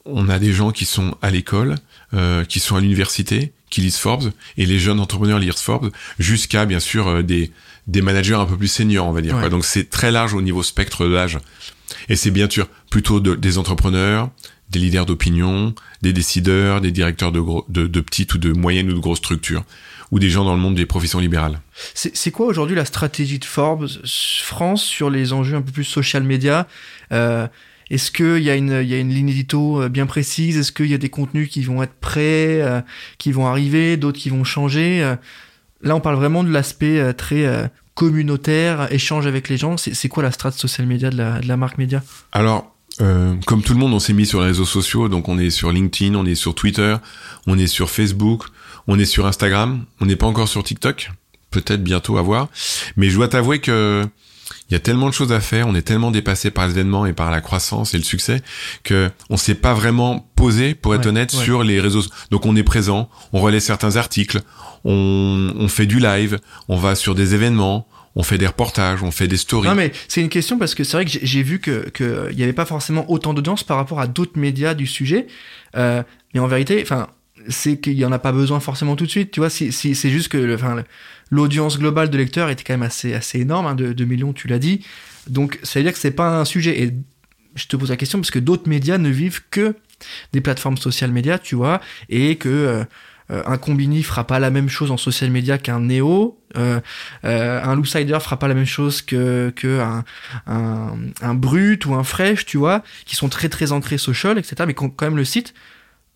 B: on a des gens qui sont à l'école, euh, qui sont à l'université, qui lisent Forbes, et les jeunes entrepreneurs lisent Forbes, jusqu'à bien sûr euh, des, des managers un peu plus seniors, on va dire.
A: Ouais.
B: quoi. Donc c'est très large au niveau spectre d'âge. Et c'est bien sûr plutôt de- des entrepreneurs, des leaders d'opinion, des décideurs, des directeurs de, gros, de, de petites ou de moyennes ou de grosses structures, ou des gens dans le monde des professions libérales.
A: C'est quoi aujourd'hui la stratégie de Forbes France sur les enjeux un peu plus social media? Euh, Est-ce qu'il y, a une, y a une ligne édito bien précise? Est-ce qu'il y a des contenus qui vont être prêts, qui vont arriver, d'autres qui vont changer? Là, on parle vraiment de l'aspect très communautaire, échange avec les gens. C'est quoi la strate social media de la, de la marque média
B: Alors, euh, comme tout le monde, on s'est mis sur les réseaux sociaux, donc on est sur LinkedIn, on est sur Twitter, on est sur Facebook, on est sur Instagram, on n'est pas encore sur TikTok, peut-être bientôt à voir. Mais je dois t'avouer que il y a tellement de choses à faire, on est tellement dépassé par l'événement et par la croissance et le succès que on s'est pas vraiment posé, pour être honnête, sur les réseaux. Donc on est présent, on relaie certains articles, on, on fait du live, on va sur des événements, on fait des reportages, on fait des stories.
A: Non mais c'est une question parce que c'est vrai que j'ai vu que qu'il n'y avait pas forcément autant d'audience par rapport à d'autres médias du sujet. Euh, mais en vérité, enfin, c'est qu'il y en a pas besoin forcément tout de suite. Tu vois, c'est juste que enfin, l'audience globale de lecteurs était quand même assez assez énorme, hein, de 2 millions, tu l'as dit. Donc ça veut dire que c'est pas un sujet. Et je te pose la question parce que d'autres médias ne vivent que des plateformes sociales médias, tu vois, et que euh, euh, un Combini fera pas la même chose en social media qu'un Neo, euh, euh, un Loosider fera pas la même chose que, que un, un, Brut ou un Fresh, tu vois, qui sont très très ancrés social, etc., mais quand même le site.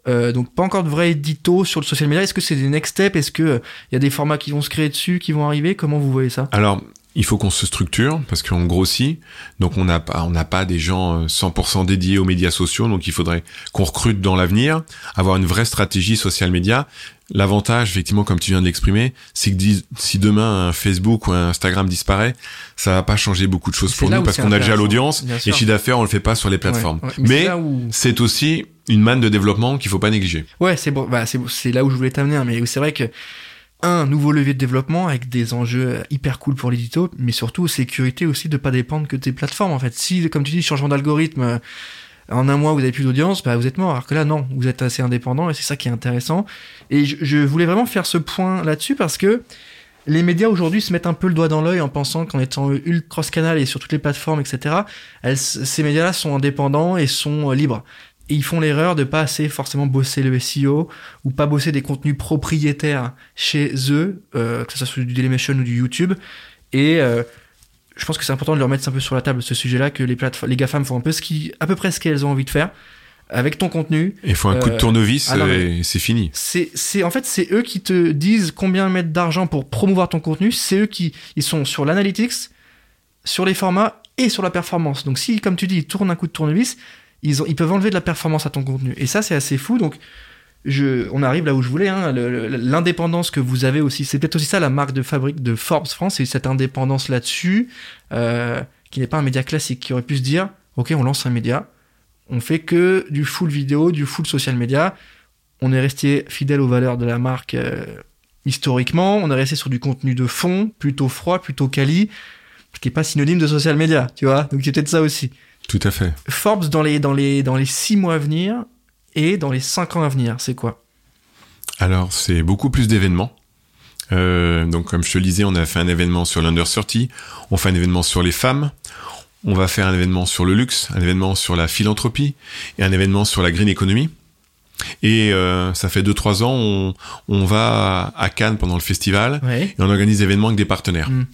A: Donc pas encore de vrai édito sur le social media. Est-ce que c'est des next steps? Est-ce que il y a des formats qui vont se créer dessus, qui vont arriver? Comment vous voyez ça?
B: Alors il faut qu'on se structure parce qu'on grossit. Donc on n'a pas, on n'a pas des gens 100% euh, dédiés aux médias sociaux. Donc il faudrait qu'on recrute dans l'avenir, avoir une vraie stratégie social média. L'avantage, effectivement, comme tu viens de l'exprimer, c'est que si demain un Facebook ou un Instagram disparaît, ça va pas changer beaucoup de choses pour nous parce qu'on a déjà l'audience et chiffre d'affaires on le fait pas sur les plateformes. Mais, c'est aussi une manne de développement qu'il faut pas négliger.
A: Ouais, c'est bon, bah, c'est là où je voulais t'amener. Hein, mais c'est vrai que un nouveau levier de développement avec des enjeux hyper cool pour l'édito, mais surtout sécurité aussi de pas dépendre que des plateformes en fait. Si, comme tu dis, changement d'algorithme, euh, en un mois vous avez plus d'audience, bah vous êtes mort. Alors que là non, vous êtes assez indépendant et c'est ça qui est intéressant. Et je, voulais vraiment faire ce point là-dessus parce que les médias aujourd'hui se mettent un peu le doigt dans l'œil en pensant qu'en étant ultra cross-canal et sur toutes les plateformes, etc., ces médias-là sont indépendants et sont euh, libres ils font l'erreur de pas assez forcément bosser le SEO ou pas bosser des contenus propriétaires chez eux, euh, que ce soit du Dailymotion ou du YouTube. Et euh, je pense que c'est important de leur mettre un peu sur la table ce sujet-là, que les plateformes, les GAFAM font un peu ce qui, à peu près ce qu'elles ont envie de faire avec ton contenu.
B: Il faut un coup de euh, tournevis et c'est fini.
A: C'est, c'est, en fait, c'est eux qui te disent combien mettre d'argent pour promouvoir ton contenu. C'est eux qui, ils sont sur l'analytics, sur les formats et sur la performance. Donc si, comme tu dis, ils tournent un coup de tournevis, ils, peuvent enlever de la performance à ton contenu. Et ça, c'est assez fou. Donc, on arrive là où je voulais. Hein, L'indépendance que vous avez aussi, c'est peut-être aussi ça la marque de fabrique de Forbes France, c'est cette indépendance là-dessus, euh, qui n'est pas un média classique, qui aurait pu se dire, ok, on lance un média, on fait que du full vidéo, du full social media. On est resté fidèle aux valeurs de la marque euh, historiquement. On est resté sur du contenu de fond, plutôt froid, plutôt quali, ce qui n'est pas synonyme de social media, tu vois. Donc c'est peut-être ça aussi.
B: Tout à fait.
A: Forbes dans les, dans les, dans les six mois à venir et dans les cinq ans à venir, c'est quoi?
B: Alors, c'est beaucoup plus d'événements. Euh, donc, comme je te le disais, on a fait un événement sur l'Under 30, on fait un événement sur les femmes, on va faire un événement sur le luxe, un événement sur la philanthropie et un événement sur la green economy. Et euh, ça fait 2-3 ans, on, on, va à Cannes pendant le festival et on organise des événements avec des partenaires. Mm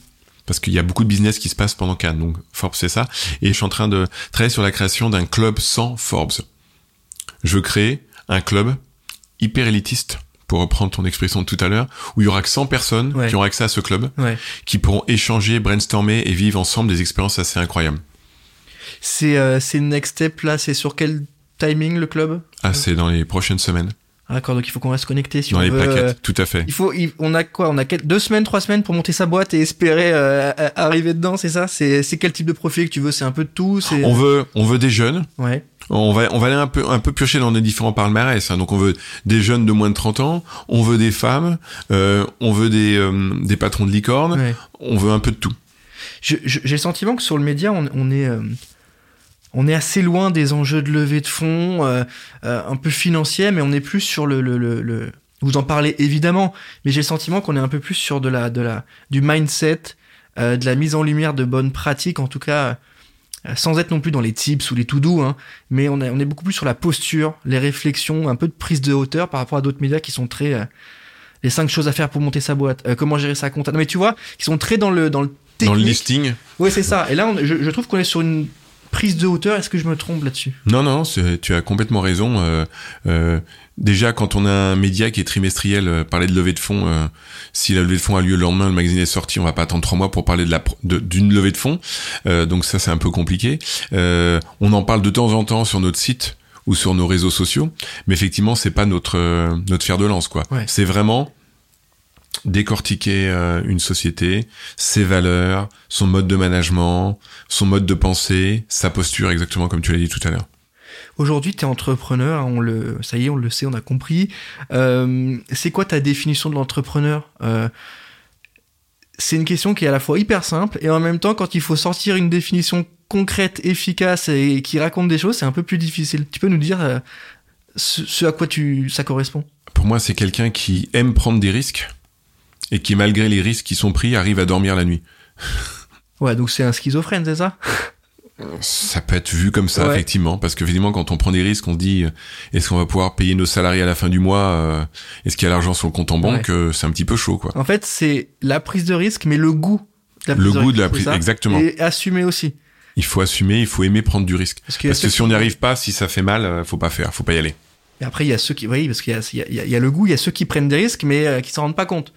B: parce qu'il y a beaucoup de business qui se passe pendant Cannes. Donc Forbes c'est ça. Et je suis en train de travailler sur la création d'un club sans Forbes. Je veux créer un club hyper élitiste pour reprendre ton expression de tout à l'heure, où il y aura que 100 personnes qui auront accès à ce club, qui pourront échanger, brainstormer et vivre ensemble des expériences assez incroyables.
A: C'est euh, Next Step là, c'est sur quel timing le club?
B: Ah, c'est dans les prochaines semaines.
A: D'accord, donc il faut qu'on reste connecté si
B: Dans
A: on
B: les
A: veut,
B: plaquettes, euh, tout à fait.
A: Il faut, on a quoi On a deux semaines, trois semaines pour monter sa boîte et espérer euh, arriver dedans, c'est ça? C'est quel type de profil que tu veux? C'est un peu de tout?
B: On veut, on veut des jeunes.
A: Ouais.
B: On va, on va aller un peu, un peu piocher dans les différents palmarès. Hein. Donc on veut des jeunes de moins de 30 ans, on veut des femmes, euh, on veut des, euh, des patrons de licorne, on veut un peu de tout.
A: J'ai le sentiment que sur le média, on, on est on est assez loin des enjeux de levée de fonds, euh, euh, un peu financiers, mais on est plus sur le, le, le, vous en parlez évidemment, mais j'ai le sentiment qu'on est un peu plus sur de la, de la, du mindset, euh, de la mise en lumière de bonnes pratiques, en tout cas, sans être non plus dans les tips ou les tout doux, hein, mais on, est on est beaucoup plus sur la posture, les réflexions, un peu de prise de hauteur par rapport à d'autres médias qui sont très les cinq choses à faire pour monter sa boîte, comment gérer sa compte. mais tu vois, qui sont très dans le dans le
B: Dans le listing.
A: Oui, c'est ça. Et là, je, je trouve qu'on est sur une prise de hauteur. Est-ce que je me trompe là-dessus?
B: Non, non, tu as complètement raison. Euh, euh, déjà, quand on a un média qui est trimestriel, euh, parler de levée de fonds, euh, si la levée de fonds a lieu le lendemain, le magazine est sorti, on va pas attendre trois mois pour parler de la d'une levée de fonds. Euh, donc ça, c'est un peu compliqué. on en parle de temps en temps sur notre site ou sur nos réseaux sociaux, mais effectivement, c'est pas notre notre fer de lance, quoi. C'est vraiment décortiquer une société, ses valeurs, son mode de management, son mode de pensée, sa posture, exactement comme tu l'as dit tout à l'heure.
A: Aujourd'hui, tu es entrepreneur, on le, ça y est, on le sait, on a compris. Euh, c'est quoi ta définition de l'entrepreneur euh, C'est une question qui est à la fois hyper simple et en même temps, quand il faut sortir une définition concrète, efficace et qui raconte des choses, c'est un peu plus difficile. Tu peux nous dire euh, ce, à quoi tu, ça correspond?
B: Pour moi, c'est quelqu'un qui aime prendre des risques et qui, malgré les risques qui sont pris, arrive à dormir la nuit.
A: ouais, donc c'est un schizophrène, c'est ça?
B: Ça peut être vu comme ça, effectivement, parce que évidemment, quand on prend des risques, on se dit, euh, est-ce qu'on va pouvoir payer nos salariés à la fin du mois euh, Est-ce qu'il y a l'argent sur le compte en banque euh, C'est un petit peu chaud, quoi.
A: En fait, c'est la prise de risque, mais le goût.
B: De la le goût de la prise, exactement.
A: Et assumer aussi.
B: Il faut assumer, il faut aimer prendre du risque. Parce que, si on n'y arrive pas, si ça fait mal, faut pas faire, faut pas y aller.
A: Et après, il y a ceux qui, oui, parce qu'il y, y, y a, le goût, il y a ceux qui prennent des risques, mais qui s'en rendent pas compte.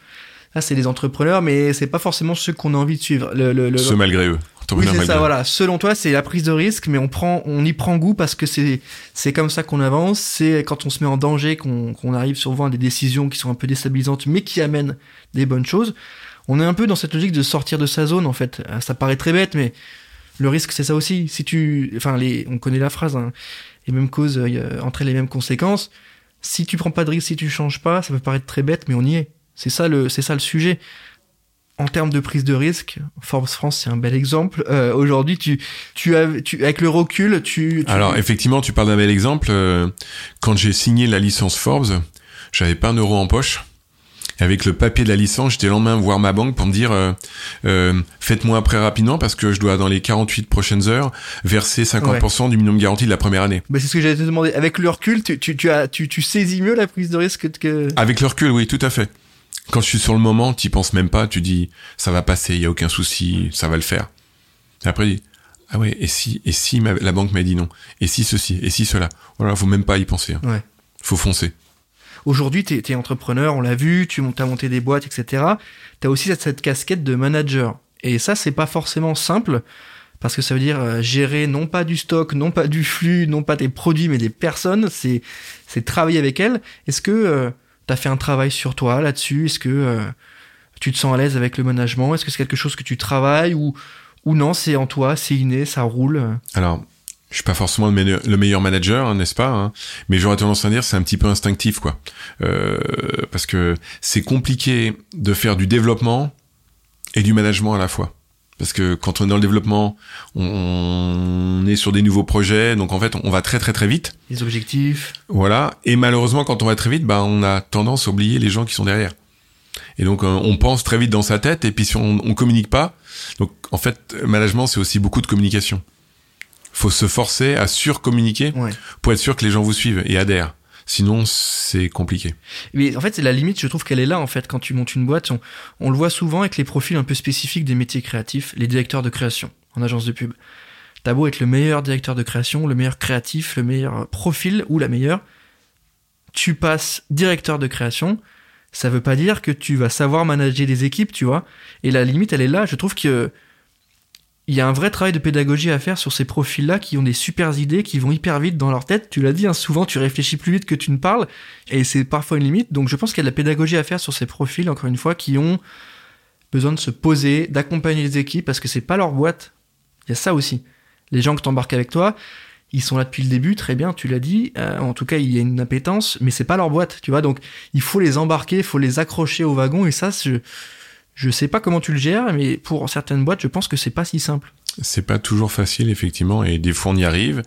A: Là, c'est les entrepreneurs, mais c'est pas forcément ceux qu'on a envie de suivre. Le, le,
B: Ceux malgré eux.
A: Oui, c'est ça, voilà. Selon toi, c'est la prise de risque, mais on prend, on y prend goût parce que c'est, c'est comme ça qu'on avance. C'est quand on se met en danger qu'on, qu'on arrive souvent à des décisions qui sont un peu déstabilisantes, mais qui amènent des bonnes choses. On est un peu dans cette logique de sortir de sa zone, en fait. Ça paraît très bête, mais le risque, c'est ça aussi. Si tu, enfin, les, on connaît la phrase, hein, les mêmes causes euh, entraînent les mêmes conséquences. Si tu prends pas de risque, si tu changes pas, ça peut paraître très bête, mais on y est. C'est ça le, c'est ça le sujet en termes de prise de risque, Forbes France c'est un bel exemple. Euh, Aujourd'hui, tu, tu as, tu, avec le recul, tu,
B: Alors effectivement, tu parles d'un bel exemple. Euh, quand j'ai signé la licence Forbes, j'avais pas un euro en poche. Avec le papier de la licence, j'étais le lendemain voir ma banque pour me dire euh, euh faites-moi après rapidement parce que je dois dans les 48 prochaines heures verser 50% du minimum garanti de la première année.
A: Mais c'est ce que j'allais te demander. Avec le recul, tu, tu, tu as, tu, tu saisis mieux la prise de risque que.
B: Avec le recul, oui, tout à fait. Quand je suis sur le moment, tu penses même pas, tu dis ça va passer, il y a aucun souci, ça va le faire. Et après, tu dis ah ouais, et si, et si la banque m'a dit non, et si ceci, et si cela. Voilà, faut même pas y penser. Hein. Ouais. Faut foncer.
A: Aujourd'hui, tu es, entrepreneur, on l'a vu, tu as monté des boîtes, etc. Tu as aussi cette, casquette de manager. Et ça, c'est pas forcément simple, parce que ça veut dire euh, gérer non pas du stock, non pas du flux, non pas des produits, mais des personnes. C'est travailler avec elles. Est-ce que euh, T'as fait un travail sur toi là-dessus? Est-ce que euh, tu te sens à l'aise avec le management? Est-ce que c'est quelque chose que tu travailles ou, non, c'est en toi, c'est inné, ça roule?
B: Alors, je suis pas forcément le, meilleur manager, hein, n'est-ce pas hein? Mais j'aurais tendance à dire c'est un petit peu instinctif, quoi. Euh, parce que c'est compliqué de faire du développement et du management à la fois. Parce que quand on est dans le développement, on est sur des nouveaux projets, donc en fait, on va très très très vite.
A: Les objectifs.
B: Voilà. Et malheureusement, quand on va très vite, bah, on a tendance à oublier les gens qui sont derrière. Et donc, euh, on pense très vite dans sa tête, et puis si on, on communique pas, donc en fait, management, c'est aussi beaucoup de communication. Faut se forcer à surcommuniquer pour être sûr que les gens vous suivent et adhèrent. Sinon, c'est compliqué.
A: Mais en fait, c'est la limite, je trouve qu'elle est là, en fait, quand tu montes une boîte. On, le voit souvent avec les profils un peu spécifiques des métiers créatifs, les directeurs de création en agence de pub. T'as beau être le meilleur directeur de création, le meilleur créatif, le meilleur profil ou la meilleure, tu passes directeur de création, ça veut pas dire que tu vas savoir manager des équipes, tu vois. Et la limite, elle est là. Je trouve que il y a un vrai travail de pédagogie à faire sur ces profils-là qui ont des super idées, qui vont hyper vite dans leur tête. Tu l'as dit, hein, souvent tu réfléchis plus vite que tu ne parles, et c'est parfois une limite. Donc je pense qu'il y a de la pédagogie à faire sur ces profils, encore une fois, qui ont besoin de se poser, d'accompagner les équipes, parce que c'est pas leur boîte. Il y a ça aussi. Les gens que t'embarques avec toi, ils sont là depuis le début, très bien, tu l'as dit. Euh, en tout cas, il y a une appétence, mais c'est pas leur boîte, tu vois. Donc il faut les embarquer, il faut les accrocher au wagon, et ça, je je sais pas comment tu le gères, mais pour certaines boîtes, je pense que c'est pas si simple.
B: C'est pas toujours facile, effectivement, et des fois on y arrive,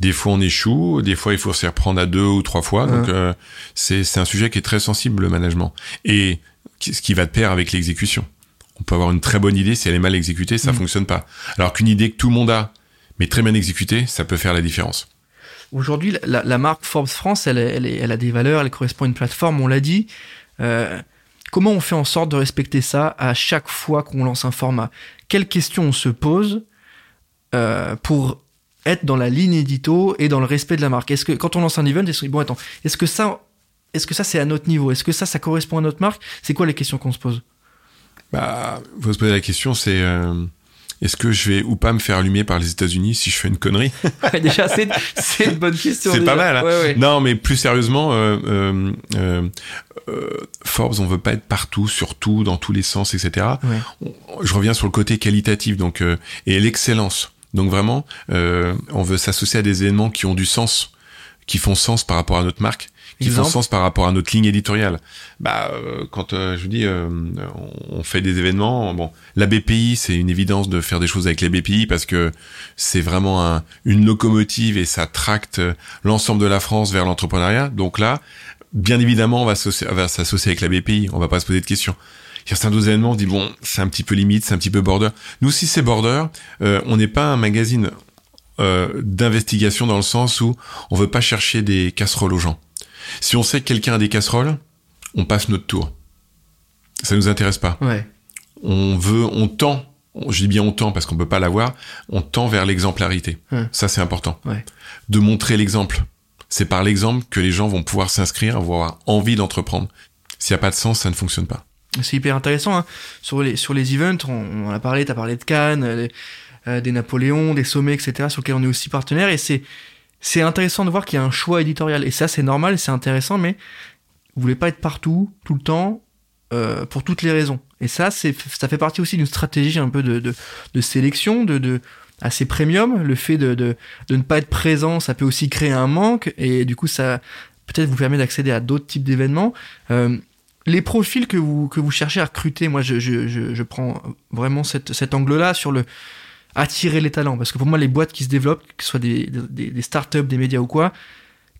B: des fois on échoue, des fois il faut s'y reprendre à deux ou trois fois. Donc euh, c'est un sujet qui est très sensible, le management, et ce qui va de pair avec l'exécution. On peut avoir une très bonne idée, si elle est mal exécutée, ça mm. fonctionne pas. Alors qu'une idée que tout le monde a, mais très bien exécutée, ça peut faire la différence.
A: Aujourd'hui, la, marque Forbes France, elle, elle, elle, a des valeurs, elle correspond à une plateforme, on l'a dit. Euh, Comment on fait en sorte de respecter ça à chaque fois qu'on lance un format? Quelles questions on se pose euh, pour être dans la ligne édito et dans le respect de la marque? Est-ce que quand on lance un event, est-ce, bon attends, est-ce que ça, est-ce que ça c'est à notre niveau? Est-ce que ça, ça correspond à notre marque? C'est quoi les questions qu'on se pose?
B: Bah, faut se poser la question, c'est euh, est-ce que je vais ou pas me faire allumer par les États-Unis si je fais une connerie
A: Déjà, c'est, c'est une bonne question.
B: C'est
A: déjà.
B: pas mal. Hein
A: Ouais, ouais.
B: Non, mais plus sérieusement, euh, euh, euh, Forbes, on veut pas être partout, surtout dans tous les sens, etc.
A: Ouais.
B: Je reviens sur le côté qualitatif, donc euh, et l'excellence. Donc vraiment, euh, on veut s'associer à des événements qui ont du sens, qui font sens par rapport à notre marque, qui font sens par rapport à notre ligne éditoriale. Bah, euh, quand euh, je vous dis, euh, on fait des événements. Bon, la BPI, c'est une évidence de faire des choses avec la BPI parce que c'est vraiment un- une locomotive et ça tracte euh, l'ensemble de la France vers l'entrepreneuriat. Donc là, bien évidemment, on va s'associer avec la BPI. On va pas se poser de questions. Il y a certains d'autres événements, on se dit bon, c'est un petit peu limite, c'est un petit peu border. Nous, si c'est border, euh, on n'est pas un magazine euh, d'investigation dans le sens où on veut pas chercher des casseroles aux gens. Si on sait que quelqu'un a des casseroles, on passe notre tour. Ça nous intéresse pas.
A: Ouais.
B: On veut, on tend. Je dis bien on tend parce qu'on peut pas l'avoir. On tend vers l'exemplarité. Ça, c'est important.
A: Ouais.
B: De montrer l'exemple. C'est par l'exemple que les gens vont pouvoir s'inscrire, avoir envie d'entreprendre. S'il n'y a pas de sens, ça ne fonctionne pas.
A: C'est hyper intéressant. Hein. Sur les sur les events, on, on en a parlé. T'as parlé de Cannes, euh, euh, des Napoléons, des sommets, etc. Sur lesquels on est aussi partenaire. Et c'est c'est intéressant de voir qu'il y a un choix éditorial. Et ça, c'est normal, c'est intéressant. Mais vous voulez pas être partout, tout le temps, euh, pour toutes les raisons. Et ça, c'est ça fait partie aussi d'une stratégie un peu de de, de sélection, de de assez premium. Le fait de, de de ne pas être présent, ça peut aussi créer un manque. Et du coup, ça peut-être vous permet d'accéder à d'autres types d'événements. Euh, les profils que vous, que vous cherchez à recruter, moi je, je, je, je prends vraiment cette, cet angle-là sur le attirer les talents. Parce que pour moi, les boîtes qui se développent, que ce soit des, des, des startups, des médias ou quoi,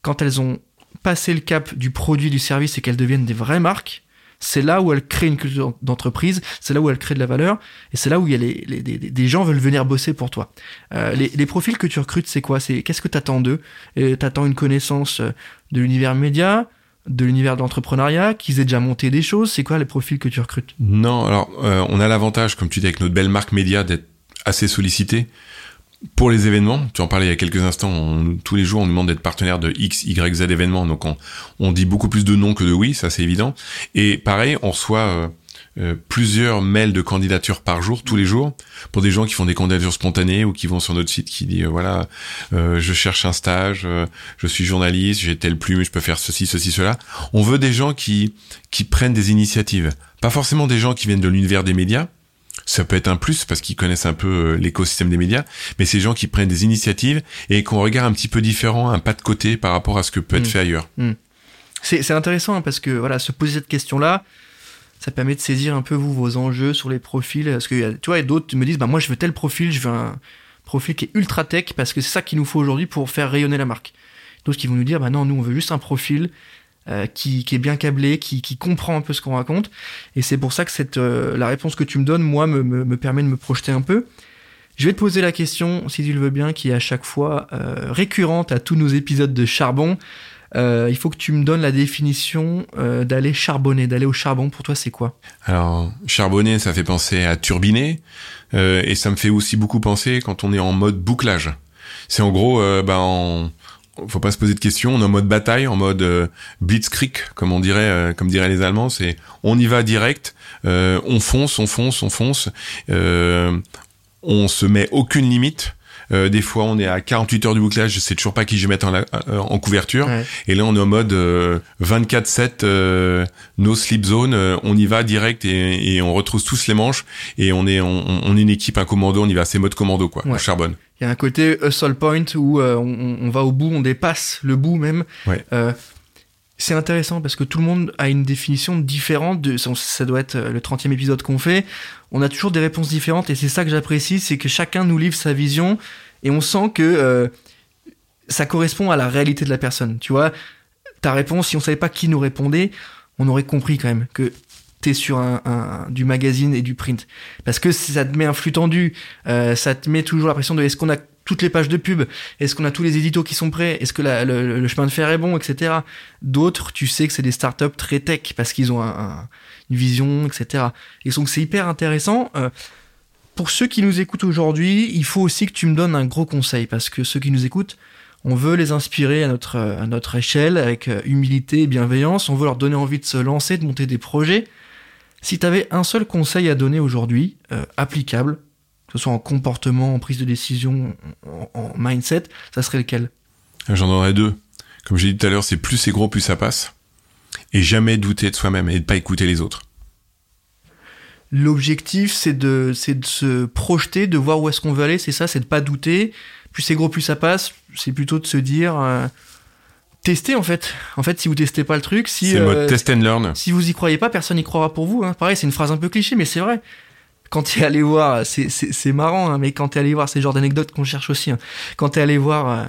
A: quand elles ont passé le cap du produit, du service et qu'elles deviennent des vraies marques, c'est là où elles créent une culture d'entreprise, c'est là où elles créent de la valeur, et c'est là où il y a les, les, des gens veulent venir bosser pour toi. Euh, les, les profils que tu recrutes, c'est quoi? C'est qu'est-ce que t'attends d'eux? Et T'attends une connaissance euh, de l'univers média, de l'univers d'entrepreneuriat, qu'ils aient déjà monté des choses? C'est quoi les profils que tu recrutes?
B: Non, alors euh, on a l'avantage, comme tu dis, avec notre belle marque média, d'être assez sollicité pour les événements. Tu en parlais il y a quelques instants. tous les jours, on nous demande d'être partenaire de X, Y, Z événements. Donc on, on dit beaucoup plus de non que de oui, ça c'est évident. Et pareil, on reçoit euh, euh, plusieurs mails de candidatures par jour, tous les jours, pour des gens qui font des candidatures spontanées ou qui vont sur notre site qui dit euh, voilà, euh, je cherche un stage, euh, je suis journaliste, j'ai telle plume, je peux faire ceci, ceci, cela. On veut des gens qui qui prennent des initiatives, pas forcément des gens qui viennent de l'univers des médias. Ça peut être un plus parce qu'ils connaissent un peu euh, l'écosystème des médias, mais c'est des gens qui prennent des initiatives et qu'on regarde un petit peu différent, un pas de côté par rapport à ce que peut être
A: Mm.
B: fait ailleurs.
A: C'est c'est intéressant hein, parce que voilà, se poser cette question-là, ça permet de saisir un peu vous vos enjeux sur les profils. Parce que tu vois, d'autres me disent bah moi je veux tel profil, je veux un profil qui est ultra tech parce que c'est ça qu'il nous faut aujourd'hui pour faire rayonner la marque. D'autres qui vont nous dire bah non, nous on veut juste un profil euh, qui, est bien câblé, qui, comprend un peu ce qu'on raconte. Et c'est pour ça que cette, euh, la réponse que tu me donnes, moi, me, me, me permet de me projeter un peu. Je vais te poser la question, si tu le veux bien, qui est à chaque fois euh, récurrente à tous nos épisodes de Charbon. Il faut que tu me donnes la définition d'aller charbonner, d'aller au charbon. Pour toi, c'est quoi?
B: Alors, charbonner, ça fait penser à turbiner, et ça me fait aussi beaucoup penser quand on est en mode bouclage. C'est en gros, bah, en, faut pas se poser de questions, on est en mode bataille, en mode euh, blitzkrieg, comme on dirait, euh, comme diraient les Allemands. C'est, on y va direct, euh, on fonce, on fonce, on fonce. Euh, on se met aucune limite. Euh, des fois, on est à 48 heures du bouclage, je sais toujours pas qui je vais mettre en, la- en couverture.
A: Ouais.
B: Et là, on est en mode euh, 24/7, euh, no sleep zone. on y va direct et, et on retrousse tous les manches. Et on est, on, on est une équipe, un commando. On y va, c'est mode commando quoi.
A: Ouais.
B: On charbonne.
A: Il y a un côté hustle point où euh, on, on va au bout, on dépasse le bout même.
B: Ouais.
A: Euh, c'est intéressant parce que tout le monde a une définition différente. De, ça, doit être le 30e épisode qu'on fait. On a toujours des réponses différentes et c'est ça que j'apprécie, c'est que chacun nous livre sa vision et on sent que euh, ça correspond à la réalité de la personne. Tu vois, ta réponse, si on savait pas qui nous répondait, on aurait compris quand même que t'es sur du magazine et du print. Parce que ça te met un flux tendu, euh, ça te met toujours la pression de est-ce qu'on a toutes les pages de pub, est-ce qu'on a tous les éditos qui sont prêts, est-ce que le, chemin de fer est bon, etc. D'autres, tu sais que c'est des startups très tech parce qu'ils ont un- un- une vision, etc. Et donc c'est hyper intéressant. Euh, pour ceux qui nous écoutent aujourd'hui, il faut aussi que tu me donnes un gros conseil parce que ceux qui nous écoutent, on veut les inspirer à notre, à notre échelle avec euh, humilité et bienveillance. On veut leur donner envie de se lancer, de monter des projets. Si tu avais un seul conseil à donner aujourd'hui, euh, applicable, que ce soit en comportement, en prise de décision, en, mindset, ça serait lequel?
B: J'en aurais deux. Comme j'ai dit tout à l'heure, c'est plus c'est gros, plus ça passe. Et jamais douter de soi-même et de pas écouter les autres.
A: L'objectif, c'est de, c'est de se projeter, de voir où est-ce qu'on veut aller, c'est ça, c'est de pas douter. Plus c'est gros, plus ça passe. C'est plutôt de se dire, euh, tester en fait. En fait, si vous testez pas le truc, si
B: c'est le mode euh, test and learn.
A: Si vous y croyez pas, personne n'y croira pour vous. Hein. Pareil, c'est une phrase un peu cliché, mais c'est vrai. Quand tu es allé voir, c'est, c'est, c'est marrant, hein, mais quand tu es allé voir, c'est le genre d'anecdote qu'on cherche aussi. Hein. Quand tu es allé voir euh,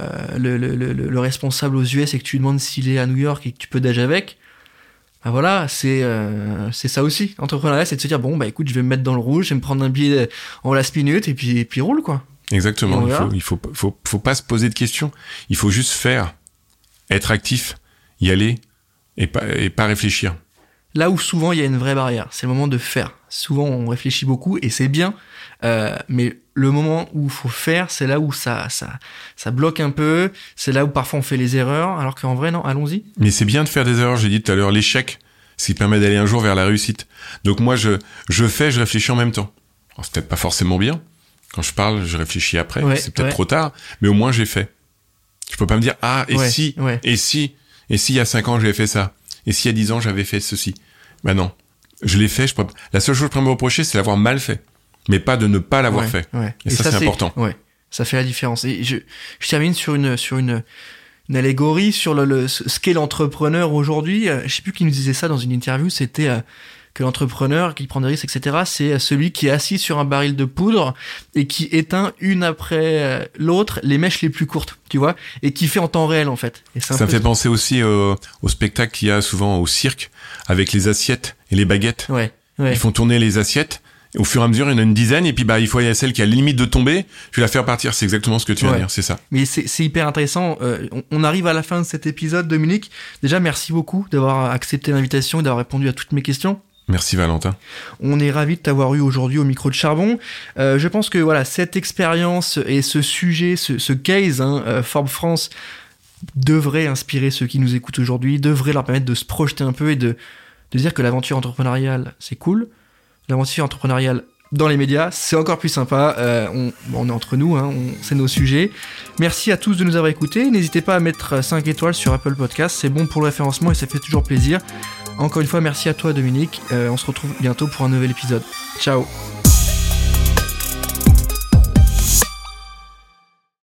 A: euh, le, le, le, le, responsable aux US et que tu lui demandes s'il est à New York et que tu peux d'âge avec, bah voilà, c'est euh, c'est ça aussi. Entrepreneuriat, c'est de se dire bon bah écoute, je vais me mettre dans le rouge, je vais me prendre un billet en last minute et puis et puis roule quoi.
B: Exactement. Il faut, il faut faut faut pas se poser de questions. Il faut juste faire, être actif, y aller et pas et pas réfléchir.
A: Là où souvent il y a une vraie barrière, c'est le moment de faire. Souvent on réfléchit beaucoup et c'est bien, euh, mais le moment où il faut faire, c'est là où ça, ça, ça bloque un peu. C'est là où parfois on fait les erreurs, alors qu'en vrai, non, allons-y.
B: Mais c'est bien de faire des erreurs. J'ai dit tout à l'heure, l'échec, ce qui permet d'aller un jour vers la réussite. Donc moi, je, je fais, je réfléchis en même temps. C'est peut-être pas forcément bien. Quand je parle, je réfléchis après. c'est peut-être trop tard, mais au moins j'ai fait. Je peux pas me dire ah et si et si et si il y a cinq ans j'avais fait ça et si il y a dix ans j'avais fait ceci. Ben non, je l'ai fait. Je peux... La seule chose que je peux me reprocher, c'est l'avoir mal fait mais pas de ne pas l'avoir fait. Et, ça, c'est important.
A: Ouais, ça fait la différence. Et je, je termine sur une sur une, une allégorie sur le, le ce qu'est l'entrepreneur aujourd'hui. Euh, je sais plus qui nous disait ça dans une interview. C'était euh, que l'entrepreneur qui prend des risques, etc., c'est celui qui est assis sur un baril de poudre et qui éteint une après euh, l'autre les mèches les plus courtes, tu vois, et qui fait en temps réel en fait. Et
B: ça me fait penser aussi au, au spectacle qu'il y a souvent au cirque avec les assiettes et les baguettes.
A: Ouais.
B: Ils font tourner les assiettes au fur et à mesure, il y en a une dizaine, et puis bah il faut y a celle qui a la limite de tomber, je vais la faire partir. C'est exactement ce que tu vas dire, c'est ça.
A: Mais c'est hyper intéressant. Euh, on, arrive à la fin de cet épisode, Dominique. Déjà, merci beaucoup d'avoir accepté l'invitation et d'avoir répondu à toutes mes questions.
B: Merci Valentin.
A: On est ravi de t'avoir eu aujourd'hui au micro de Charbon. Euh, je pense que voilà cette expérience et ce sujet, ce, case, hein, euh, Forbes France, devrait inspirer ceux qui nous écoutent aujourd'hui, devrait leur permettre de se projeter un peu et de, de dire que l'aventure entrepreneuriale c'est cool, l'aventure entrepreneuriale dans les médias, c'est encore plus sympa. Euh, on, est entre nous, hein, c'est nos sujets. Merci à tous de nous avoir écoutés. N'hésitez pas à mettre 5 étoiles sur Apple Podcast, c'est bon pour le référencement et ça fait toujours plaisir. Encore une fois, merci à toi Dominique. Euh, on se retrouve bientôt pour un nouvel épisode. Ciao